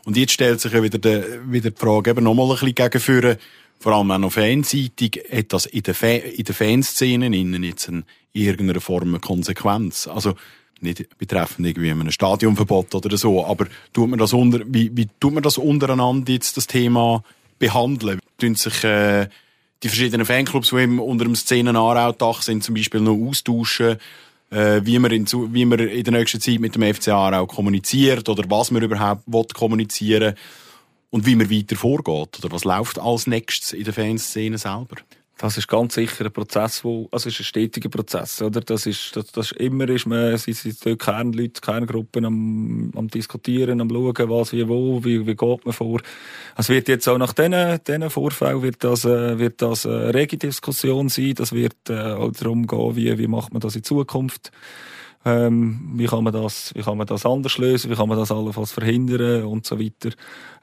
Und jetzt stellt sich ja wieder die, wieder die Frage, eben nochmal ein bisschen gegenführen, vor allem auch noch fanseitig, hat das in der, Fa in der Fanszenen innen jetzt in irgendeiner Form eine Konsequenz? Also, nicht betreffend irgendwie einem Stadionverbot oder so, aber tut man das unter, wie, wie tut man das untereinander jetzt, das Thema behandeln? Tun sich, äh, die verschiedenen Fanclubs, die unter dem Szenen Aarau-Dach sind, zum Beispiel noch austauschen? Äh, wie, man in, wie man in der nächsten Zeit mit dem FCA auch kommuniziert oder was man überhaupt will kommunizieren und wie man weiter vorgeht oder was läuft als nächstes in der Fanszene selber. Das ist ganz sicher ein Prozess, wo, also ist ein stetiger Prozess, oder? Das ist, das, das ist immer ist man, sind, sind dort Kernleute, Kerngruppen am, am diskutieren, am schauen, was, wie, wo, wie, wie geht man vor. Es wird jetzt auch nach diesen, diesen Vorfällen wird das, äh, wird das eine rege Diskussion sein. Das wird äh, auch darum gehen, wie, wie macht man das in Zukunft. Ähm, wie kann man das, wie kann man das anders lösen? Wie kann man das allenfalls verhindern und so weiter?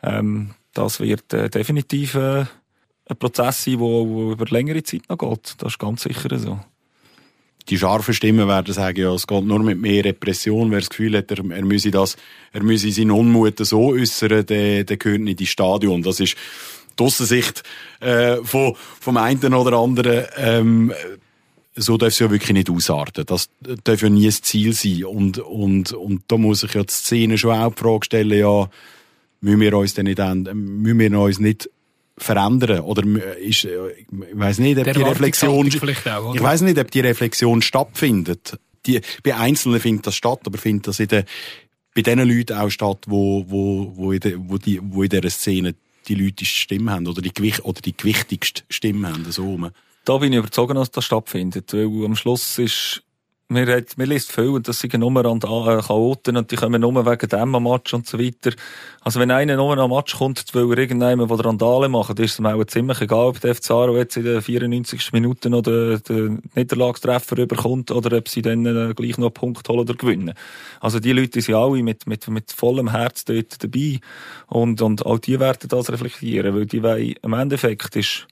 Ähm, das wird äh, definitiv, äh, ein Prozess sein, der über längere Zeit noch geht. Das ist ganz sicher so. Die scharfen Stimmen werden sagen, ja, es geht nur mit mehr Repression. Wer das Gefühl hat, er, er müsse das, er müsse seinen Unmut so äußern, der, der gehört nicht ins Stadion. Das ist die Aussensicht, äh, von, vom einen oder anderen, ähm, so darf es ja wirklich nicht ausarten. Das darf ja nie das Ziel sein. Und, und, und da muss ich ja die Szene schon auch die Frage stellen, ja, müssen wir uns denn nicht, müssen wir uns nicht verändern oder ist, äh, ich weiß nicht, ob Der die Reflexion, auch, ich weiß nicht, ob die Reflexion stattfindet. Die, bei Einzelnen findet das statt, aber findet das in der, bei den Leuten auch statt, wo, wo, wo, in der, wo, die, wo in dieser Szene die Leute die Stimme haben oder die, Gewicht, oder die gewichtigste Stimme haben, so rum. Da bin ich überzeugt, dass das stattfindet, weil am Schluss ist mir, hat, mir liest viel, und das sind nur äh, Chaoten und die kommen nur wegen dem am Match und so weiter. Also wenn einer nur am Match kommt, weil er irgendjemand, der Randale macht, ist es mir auch ziemlich egal, ob der FC jetzt in den 94. Minuten noch den, den Niederlagstreffer überkommt oder ob sie dann äh, gleich noch einen Punkt holen oder gewinnen. Also die Leute sind alle mit, mit, mit vollem Herz dort dabei und, und auch die werden das reflektieren, weil die wollen, im Endeffekt ist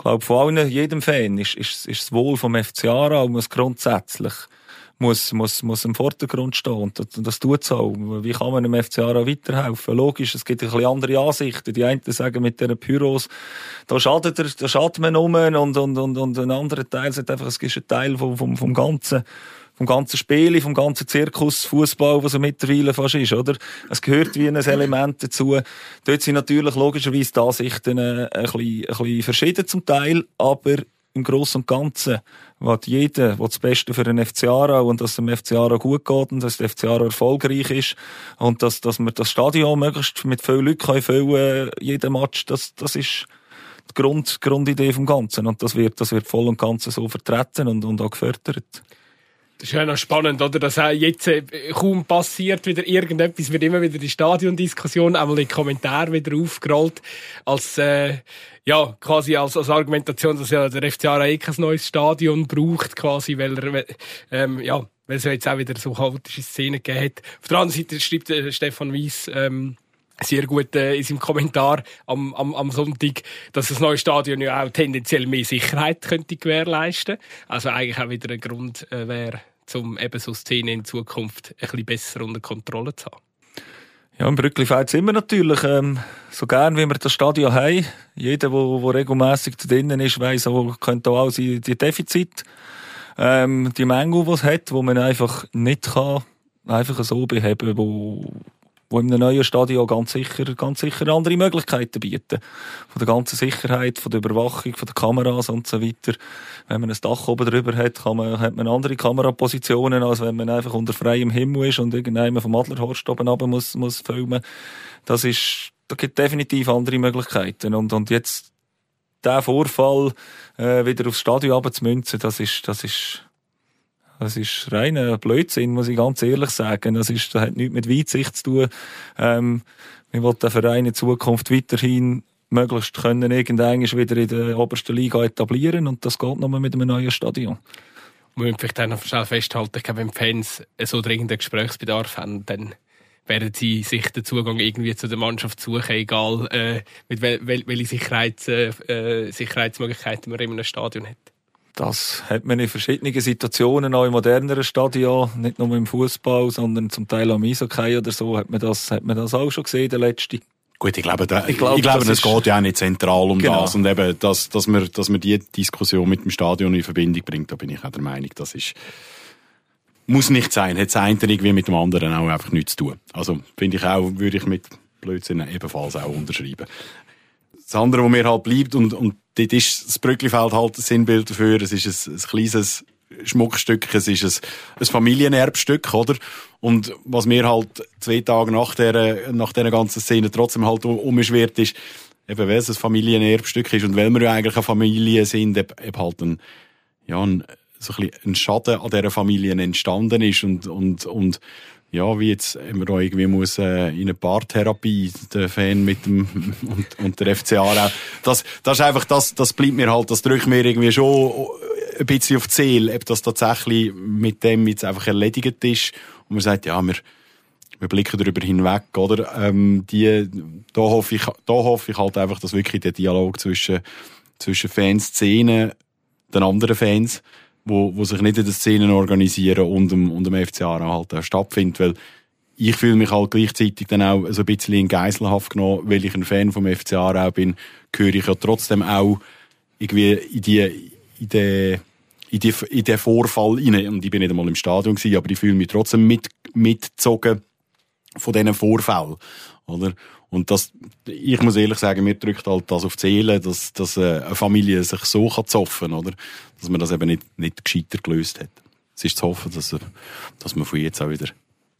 ich glaube, von allen, jedem Fan ist, ist, ist das Wohl vom FC Aarau muss grundsätzlich muss, muss, muss im Vordergrund stehen. Und das, das tut es auch. Wie kann man dem FC Aarau weiterhelfen? Logisch, es gibt ein bisschen andere Ansichten. Die einen sagen mit diesen Pyros, da schadet, er, da schadet man um und, und, und, und ein anderer Teil sagt einfach, es ist ein Teil vom, vom, vom Ganzen vom ganzen Spiel, vom ganzen Zirkus Fußball, was er mittlerweile fast ist, oder? Es gehört wie ein Element dazu. Dort sind natürlich logischerweise die Ansichten äh, ein, bisschen, ein bisschen verschieden zum Teil, aber im Großen und Ganzen was jeder, der das Beste für den FC Aarau und dass es dem FC Aarau gut geht und dass der FC Aarau erfolgreich ist und dass, dass wir das Stadion möglichst mit vielen Leuten füllen jeden Match, das, das ist die Grund, Grundidee vom Ganzen und das wird, das wird voll und ganz so vertreten und, und auch gefördert. Das ist ja noch spannend, oder? Dass auch jetzt äh, kaum passiert wieder irgendetwas, wird immer wieder die Stadiondiskussion, einmal die Kommentare wieder aufgerollt, als, äh, ja, quasi als, als Argumentation, dass ja der FCA eh kein neues Stadion braucht, quasi, weil er, ähm, ja, weil es ja jetzt auch wieder so chaotische Szenen gegeben hat. Auf der anderen Seite schreibt äh, Stefan Weiss, ähm, sehr gut äh, in seinem Kommentar am, am, am Sonntag, dass das neue Stadion ja auch tendenziell mehr Sicherheit könnte gewährleisten. Also eigentlich auch wieder ein Grund äh, wäre, um eben so Szenen in Zukunft ein bisschen besser unter Kontrolle zu haben? Ja, im Brücklifeld sind wir natürlich ähm, so gern, wie wir das Stadion haben. Jeder, der, der regelmässig drinnen ist, weiss auch, könnte auch die Defizit, ähm, die Mängel, die es hat, wo man einfach nicht kann, einfach so beheben, wo, wo in einem neuen Stadion ganz sicher, ganz sicher andere Möglichkeiten bieten. Von der ganzen Sicherheit, von der Überwachung, von den Kameras und so weiter. Wenn man ein Dach oben drüber hat, kann man, hat man andere Kamerapositionen, als wenn man einfach unter freiem Himmel ist und irgendjemand vom Adlerhorst oben runter muss, muss filmen. Das ist, da gibt definitiv andere Möglichkeiten. Und, und jetzt, der Vorfall, äh, wieder aufs Stadion runterzumünzen, das ist, das ist, das ist reiner Blödsinn, muss ich ganz ehrlich sagen. Das, ist, das hat nichts mit Weitsicht zu tun. Ähm, wir wollen den Verein in Zukunft weiterhin möglichst können irgendwann wieder in der obersten Liga etablieren und das geht nur mit einem neuen Stadion. Wir müssen vielleicht auch noch schnell festhalten, ich glaube, wenn Fans so dringenden Gesprächsbedarf haben, dann werden sie sich den Zugang irgendwie zu der Mannschaft suchen, egal äh, mit wel, wel, welche Sicherheits, äh, äh Sicherheitsmöglichkeiten man in einem Stadion hat. Das hat man in verschiedenen Situationen, auch in moderneren Stadien, nicht nur im Fußball, sondern zum Teil am Eishockey oder so, hat man das, hat man das auch schon gesehen, der letzte. Gut, ich glaube, da, ich glaube, ich glaube es geht ja auch nicht zentral um genau. das. Und eben, dass, dass man, dass man die Diskussion mit dem Stadion in Verbindung bringt, da bin ich auch der Meinung, das ist, muss nicht sein. Hat das eine irgendwie mit dem anderen auch einfach nichts zu tun. Also, finde ich auch, würde ich mit Blödsinn ebenfalls auch unterschreiben. Das andere, was mir halt bleibt, und, und dort ist das Brücklifeld halt ein Sinnbild dafür. Es ist ein, ein kleines Schmuckstück, es ist ein, ein Familienerbstück, oder? Und was mir halt zwei Tage nach der, nach der ganzen Szene trotzdem halt umschwirrt ist, eben weil es ein Familienerbstück ist und weil wir ja eigentlich eine Familie sind, eben, halt ein, ja, ein, so ein, ein Schaden an dieser Familie entstanden ist und, und, und ja, wie jetzt immer da irgendwie muss äh, in eine Paartherapie, der Fan mit dem und, und der FCA auch. Das, das ist einfach, das, das bleibt mir halt, das drückt mir irgendwie schon ein bisschen auf die Seele, ob das tatsächlich mit dem jetzt einfach erledigt ist und man sagt, ja, wir, wir blicken darüber hinweg, oder? Ähm, die, da hoffe ich, da hoffe ich halt einfach, dass wirklich der Dialog zwischen, zwischen Fanszenen, den anderen Fans, wo, wo sich nicht in den Szenen organisieren und dem, und dem FCA halt auch stattfindet, weil ich fühle mich halt gleichzeitig dann auch so ein bisschen in Geiselhaft genommen, weil ich ein Fan vom FCA auch bin, gehöre ich ja trotzdem auch irgendwie in die, in den, in, die, in den Vorfall rein. Und ich bin nicht einmal im Stadion gewesen, aber ich fühle mich trotzdem mit, mitgezogen von diesen Vorfällen, oder? Und das, ich muss ehrlich sagen, mir drückt halt das auf die Seele, dass, dass äh, eine Familie sich so kann zoffen, oder? Dass man das eben nicht, nicht gescheiter gelöst hat. Es ist zu hoffen, dass, er, dass man von jetzt auch wieder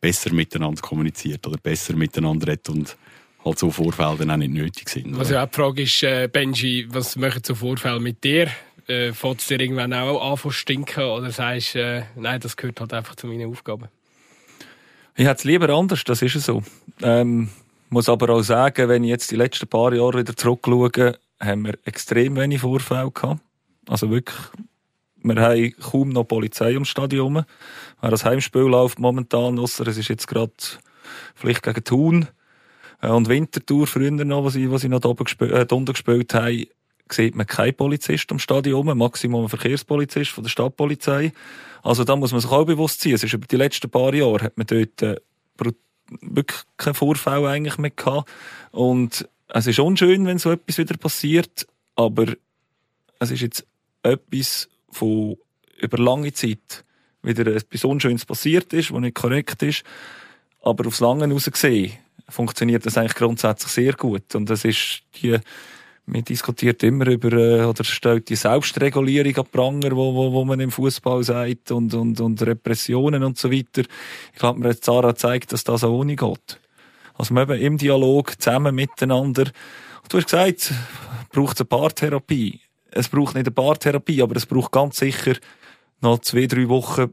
besser miteinander kommuniziert oder besser miteinander redet und halt so Vorfälle dann auch nicht nötig sind. Was ja auch die Frage ist, äh, Benji, was machen so Vorfälle mit dir? äh, fängt es dir irgendwann auch an zu stinken oder sagst, äh, nein, das gehört halt einfach zu meinen Aufgaben? Ich hätte es lieber anders, das ist so. Ähm, muss aber auch sagen, wenn ich jetzt die letzten paar Jahre wieder zurückschaue, haben wir extrem wenig Vorfälle gehabt. Also wirklich, wir haben kaum noch Polizei ums Stadion. Wer das Heimspiel läuft momentan, ausser es ist jetzt gerade vielleicht gegen Thun äh, und Winterthur früher noch, was ich, was ich noch oben gespielt, äh, unten gespielt habe, sieht man keinen Polizist am Stadion, Maximum ein Verkehrspolizist von der Stadtpolizei. Also da muss man sich auch bewusst sein. Es ist über die letzten paar Jahre hat man dort äh, wirklich keinen Vorfall eigentlich mehr gehabt. Und es ist unschön, wenn so etwas wieder passiert, aber es ist jetzt etwas von über lange Zeit wieder etwas Unschönes passiert ist, was nicht korrekt ist. Aber aufs Lange heraus gesehen funktioniert das eigentlich grundsätzlich sehr gut. Und das ist die, man diskutiert immer über, äh, oder stellt die Selbstregulierung an Pranger, wo, wo, wo man im Fußball sagt, und, und, und Repressionen und so weiter. Ich glaube, mir hat Zara gezeigt, dass das auch ohne geht. Also man eben im Dialog, zusammen miteinander. Du hast gesagt, braucht es eine Paartherapie. Es braucht nicht eine Paartherapie, aber es braucht ganz sicher noch zwei, drei Wochen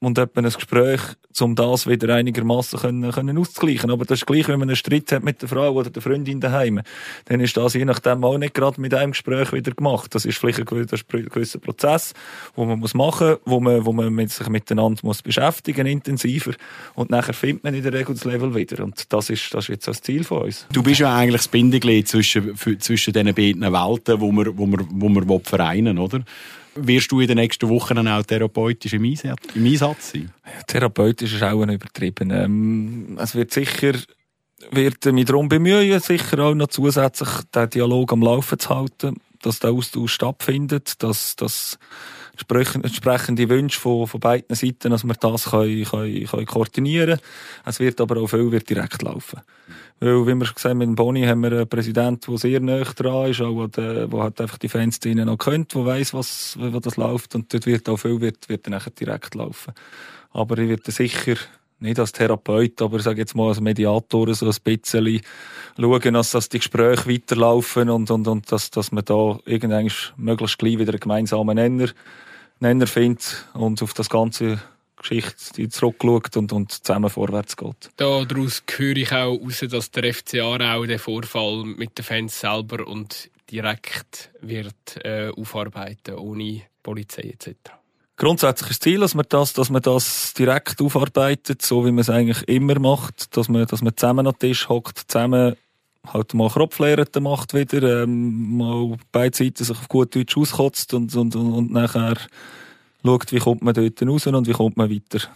und etwa ein Gespräch, um das wieder einigermaßen können, können auszugleichen. Aber das ist gleich, wenn man einen Streit hat mit der Frau oder der Freundin daheim, dann ist das je nachdem auch nicht gerade mit einem Gespräch wieder gemacht. Das ist vielleicht ein gewisser Prozess, wo man muss machen, wo man, wo man sich miteinander muss beschäftigen, intensiver. Und nachher findet man in der Regel das Level wieder. Und das ist, das ist jetzt das Ziel von uns. Du bist ja eigentlich das Bindeglied zwischen, zwischen diesen beiden Welten, wo man, wo man, wo man vereinen oder? Wirst du in den nächsten Wochen dann auch therapeutisch im Einsatz, im Einsatz sein? Therapeutisch ist auch übertrieben. Ähm, es wird sicher, wird mich darum bemühen, sicher auch noch zusätzlich den Dialog am Laufen zu halten, dass der Austausch stattfindet, dass, dass entsprechende Wünsche von, von beiden Seiten, dass wir das können, können, können koordinieren können. Es wird aber auch viel wird direkt laufen. Weil, wie wir schon gesehen haben, mit Boni haben wir einen Präsidenten, der sehr nah dran ist, auch der, der hat einfach die Fanszene noch kennt, der weiss, was, wie das läuft. Und dort wird auch viel wird, wird dann direkt laufen. Aber ich werde sicher nicht als Therapeut, aber ich sage jetzt mal als Mediator so ein bisschen schauen, dass, dass die Gespräche weiterlaufen und, und, und dass, dass man da irgendwann möglichst gleich wieder einen gemeinsamen Nenner, Nenner findet und auf das ganze Geschichte zurückschaut und, und zusammen vorwärts geht. Daraus höre ich auch heraus, dass der FC Aarau den Vorfall mit den Fans selber und direkt wird äh, aufarbeiten, ohne Polizei etc. Grundsätzlich ist das Ziel, dass man das, dass man das direkt aufarbeitet, so wie man es eigentlich immer macht, dass man, dass man zusammen an den Tisch hockt, zusammen halt mal Kropflehren macht wieder, ähm, mal beide Seiten sich auf gut Deutsch auskotzt und, und, und, und nachher schaut, wie kommt man dort raus und wie kommt man weiter.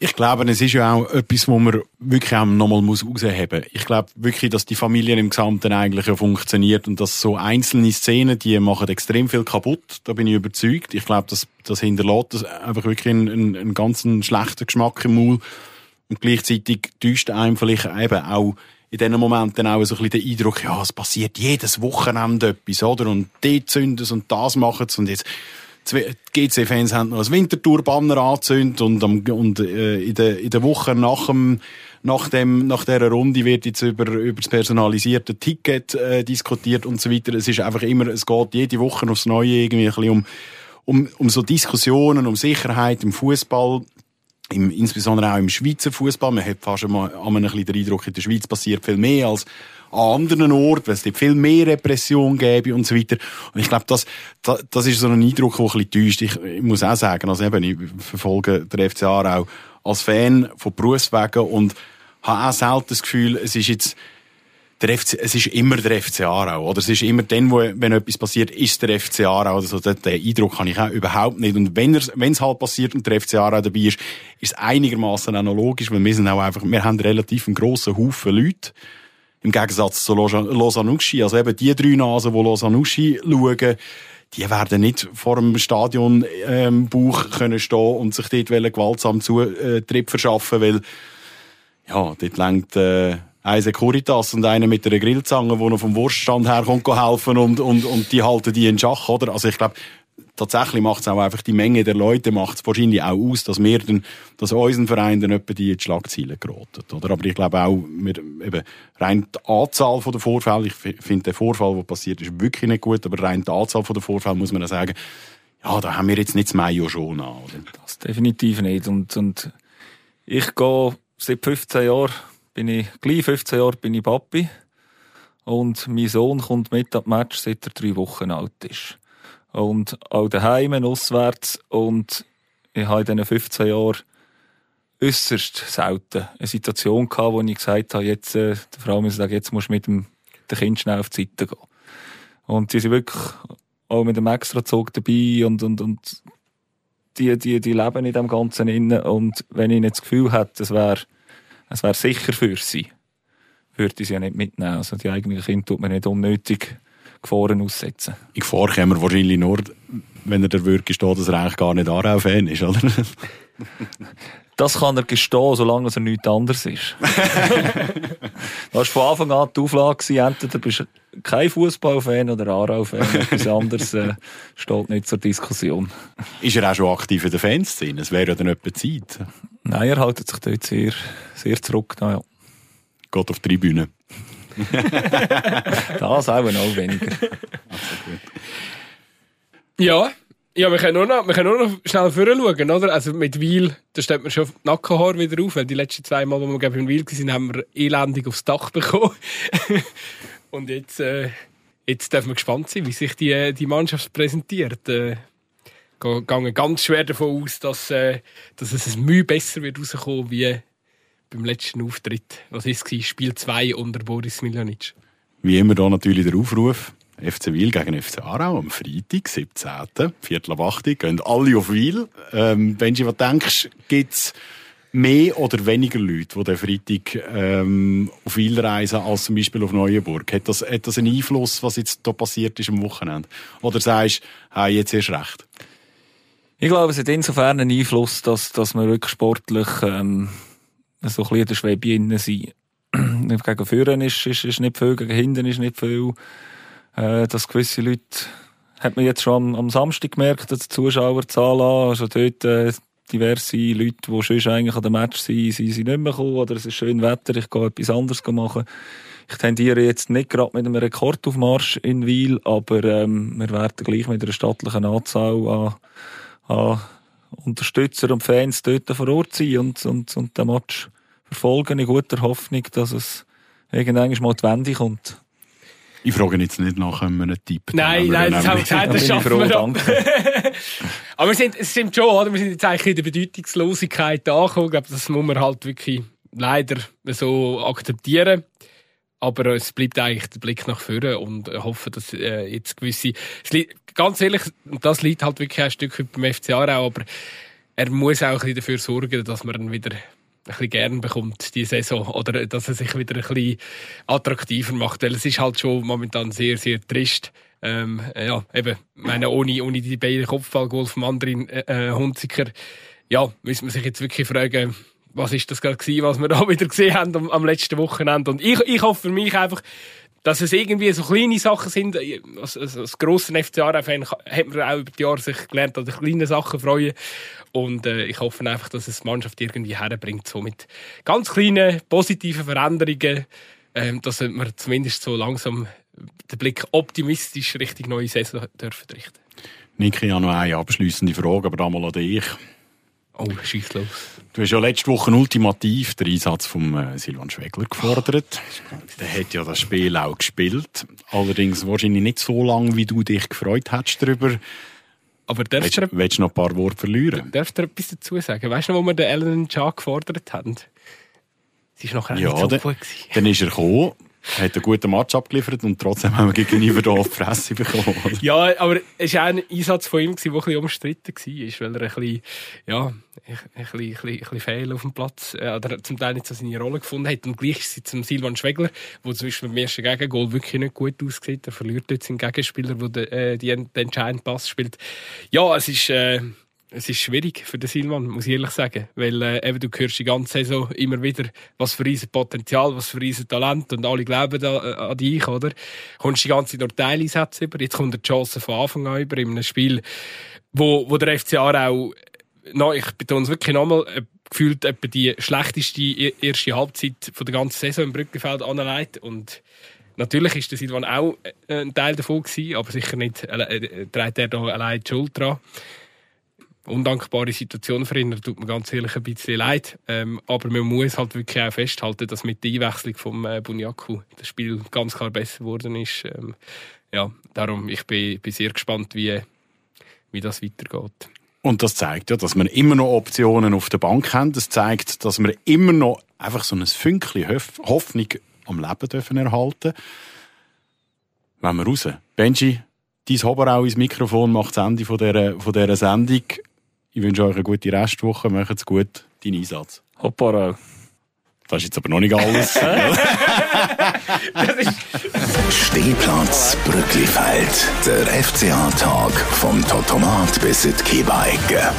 Ich glaube, es ist ja auch etwas, wo man wirklich auch nochmal herausheben muss. Ich glaube wirklich, dass die Familie im Gesamten eigentlich ja funktioniert und dass so einzelne Szenen, die machen extrem viel kaputt. Da bin ich überzeugt. Ich glaube, das, das hinterlässt einfach wirklich einen, einen ganz schlechten Geschmack im Maul. Und gleichzeitig täuscht einem vielleicht eben auch in diesen Momenten auch so ein bisschen den Eindruck, ja, es passiert jedes Wochenende etwas, oder? Und dort zünden und das machen und jetzt die GC-Fans haben noch ein Wintertour-Banner angezündet und, am, und äh, in der in der Woche nach dem nach dem nach dieser Runde wird jetzt über über das personalisierte Ticket äh, diskutiert und so weiter. Es ist einfach immer, es geht jede Woche aufs Neue irgendwie ein bisschen um um, um so Diskussionen, um Sicherheit im Fußball. Im, insbesondere auch im Schweizer Fußball. Man hat fast einmal, einmal ein bisschen den Eindruck, in der Schweiz passiert viel mehr als an anderen Orten, weil es dort viel mehr Repression gäbe und so weiter. Und ich glaube, das, das, das ist so ein Eindruck, der ein bisschen täuscht. Ich, ich muss auch sagen, also eben, ich verfolge der FCA auch als Fan von Berufswegen und habe auch selten das Gefühl, es ist jetzt, der FC, es ist immer der FC Aarau, oder? Es ist immer dann, wo, wenn etwas passiert, ist der FC Aarau, oder so. Den, Eindruck habe ich auch überhaupt nicht. Und wenn es, wenn es halt passiert und der FC Aarau dabei ist, ist es einigermaßen logisch, weil wir sind auch einfach, wir haben relativ einen grossen Haufen Leute, im Gegensatz zu Losanuschi. Also eben die drei Nasen, die Losanuschi schauen, die werden nicht vor dem Stadionbuch ähm, können stehen und sich dort gewaltsam Zutritt verschaffen, weil ja, dort längt äh, ein Securitas und einer mit einer Grillzange, der noch vom Wurststand herkommt, helfen und, und, und die halten die in Schach, oder? Also ich glaube, tatsächlich macht es auch einfach die Menge der Leute macht es wahrscheinlich auch aus, dass wir dann, dass unseren Verein dann etwa die die Schlagzeilen geraten, oder? Aber ich glaube auch, wir, eben, rein die Anzahl der Vorfälle, ich finde der Vorfall, der passiert ist, wirklich nicht gut, aber rein die Anzahl der Vorfälle muss man auch sagen, ja, da haben wir jetzt nicht das Mayo schon an, oder? Das definitiv nicht. Und, und ich gehe seit 15 Jahren, bin ich, gleich 15 Jahre bin ich Papi. Und mein Sohn kommt mit am Match, seit er drei Wochen alt ist. Und auch daheim, auswärts. Und ich habe in diesen 15 Jahren äußerst selten eine Situation gehabt, wo ich gesagt habe, jetzt, äh, der Frau muss sagen, jetzt musst du mit dem, dem Kind schnell auf die Seite gehen. Und die sind wirklich auch mit dem Extrazug dabei und, und, und die, die, die leben in dem Ganzen innen. Und wenn ich nicht das Gefühl hätte, es wäre, es wäre sicher für sie, würde ich sie ja nicht mitnehmen. Also die eigenen Kinder tut man nicht unnötig Gefahren aussetzen. In Gefahr kämen wir wahrscheinlich nur, wenn er der wirklich steht, dass er eigentlich gar nicht Aarau-Fan ist, oder? Das kann er gestehen, solange er nichts anderes ist. das war von Anfang an die Auflage, entweder bist du kein Fußballfan oder Aarau-Fan. Etwas anderes äh, steht nicht zur Diskussion. Ist er auch schon aktiv in der Fanszene? Es wäre ja dann etwa Zeit. Nein, er hält sich dort sehr, sehr zurück. Na, ja. Geht auf die Tribüne. das auch noch weniger. Ja, ja, wir können nur noch, wir können nur noch schnell vorher schauen, oder? Also mit Weil, da steht man schon die Nackenhaar wieder auf, weil die letzten zwei Mal, wo wir in Weil waren, haben wir elendig aufs Dach bekommen. Und jetzt, äh, jetzt dürfen wir gespannt sein, wie sich die, die Mannschaft präsentiert. Äh, gehe ganz schwer davon aus, dass, äh, dass es ein Mühe besser wird rauskommen wie beim letzten Auftritt. Was ist es? Spiel 2 unter Boris Miljanic. Wie immer da natürlich der Aufruf. FC Wiel gegen FC Aarau am Freitag, 17. Viertel ab 8 gehen alle auf Wiel. Ähm, wenn du was denkst, gibt's mehr oder weniger Leute, die den Freitag ähm, auf Wiel reisen, als zum Beispiel auf Neuenburg? Hat das, hat das einen Einfluss, was jetzt da passiert ist am Wochenende? Oder sagst du, hey, jetzt erst recht? Ich glaube, es hat insofern einen Einfluss, dass, dass wir wirklich sportlich ähm, so ein bisschen der Schwebe sind. gegen Führen ist, ist, ist nicht viel, gegen Hinten ist nicht viel. Äh, dass gewisse Leute, hat man jetzt schon am, am Samstag gemerkt, dass die Zuschauerzahl an, also dort äh, diverse Leute, die schon eigentlich an dem Match sind, sind sie nicht mehr gekommen, oder es ist schön Wetter, ich gehe etwas anderes machen. Ich tendiere jetzt nicht gerade mit einem Rekordaufmarsch in Wiel, aber ähm, wir werden gleich mit einer stattlichen Anzahl an, an Unterstützer und Fans dort vor Ort sein und, und, und den Match verfolgen in guter Hoffnung, dass es irgendwann mal die Wende kommt. Ich frage jetzt nicht nach einem Tipp. Nein, nein, das haben wir gesagt, das schaffen froh, wir danke. Aber wir sind, es stimmt schon, oder? Wir sind jetzt eigentlich in der Bedeutungslosigkeit angekommen. Ich glaube, das muss man halt wirklich leider so akzeptieren. Aber es bleibt eigentlich der Blick nach vorne und hoffen, dass äh, jetzt gewisse, liegt, ganz ehrlich, das liegt halt wirklich ein Stück beim FC Aarau, aber er muss auch ein bisschen dafür sorgen, dass man dann wieder ein bisschen gern bekommt, die Saison. Oder dass er sich wieder ein bisschen attraktiver macht. Weil es ist halt schon momentan sehr, sehr trist. Ähm, ja, eben, meine, ohne, ohne die beiden Kopfballgoal vom anderen äh, Hunziker, ja, müssen wir sich jetzt wirklich fragen, was ist das gerade gewesen, was wir da wieder gesehen haben am, am letzten Wochenende. Und ich, ich hoffe für mich einfach, dass es irgendwie so kleine Sachen sind. Als, als, als grosser FCA-Fan hat man auch über die Jahre sich gelernt, an kleinen Sachen freuen. Und äh, ich hoffe einfach, dass es die Mannschaft irgendwie herbringt, so mit ganz kleinen positiven Veränderungen, ähm, dass wir zumindest so langsam den Blick optimistisch Richtung neue Saison dürfen richten. Niki, habe noch eine abschliessende Frage, aber einmal an dich. Oh, schieß los. Du hast ja letzte Woche ultimativ den Einsatz von äh, Silvan Schwegler gefordert. Oh, der hat ja das Spiel auch gespielt. Allerdings wahrscheinlich nicht so lange, wie du dich gefreut hättest darüber. Aber darfst willst, du, willst du noch ein paar Worte verlieren? Darfst du etwas dazu sagen? Weißt du noch, wo wir den Ellen Cha gefordert haben? Sie ist nachher ja, nicht so gut gewesen. Dann ist er gekommen er hat einen guten Match abgeliefert und trotzdem haben wir gegenüber da auf die Fresse bekommen. Oder? Ja, aber es war auch ein Einsatz von ihm, der ein bisschen umstritten war, weil er ein bisschen, ja, ein bisschen, ein bisschen, fehl auf dem Platz, äh, oder zum Teil nicht so seine Rolle gefunden hat. Und gleich ist es zum Silvan Schwegler, der zum Beispiel beim ersten Gegengol wirklich nicht gut aussieht. Er verliert jetzt seinen Gegenspieler, der den, äh, den entscheidenden Pass spielt. Ja, es ist, äh, es ist schwierig für den Silvan, muss ich ehrlich sagen. Weil äh, eben, du hörst die ganze Saison immer wieder, was für ein Potenzial, was für ein Talent und alle glauben da, äh, an dich, oder? Kommst die ganze Zeit durch Teileinsätze über. Jetzt kommt die Chance von Anfang an über in einem Spiel, wo, wo der FC Aarau, no, ich betone es wirklich nochmal, äh, gefühlt etwa die schlechteste e-, erste Halbzeit von der ganzen Saison im Brückenfeld anlegt und Natürlich ist der Silvan auch äh, ein Teil davon gewesen, aber sicher nicht äh, äh, trägt er da allein die Schuld dran undankbare Situation für ihn. Da tut mir ganz ehrlich ein bisschen leid. Ähm, aber man muss halt wirklich auch festhalten, dass mit der Einwechslung von äh, Bunyaku das Spiel ganz klar besser geworden ist. Ähm, ja, darum, ich bin, bin sehr gespannt, wie, wie das weitergeht. Und das zeigt ja, dass wir immer noch Optionen auf der Bank haben. Das zeigt, dass wir immer noch einfach so ein Fünkchen Hoffnung am Leben dürfen erhalten. Wenn wir raus. Benji, dein Hoberau ins Mikrofon macht das Ende von dieser, von dieser Sendung. Ich wünsche euch eine gute Restwoche. Macht es gut. Dein Einsatz. Hoppara. Das ist jetzt aber noch nicht alles. Stehplatz Brücklifeld. Der FCA-Tag vom Totomat bis in die Kiebeige.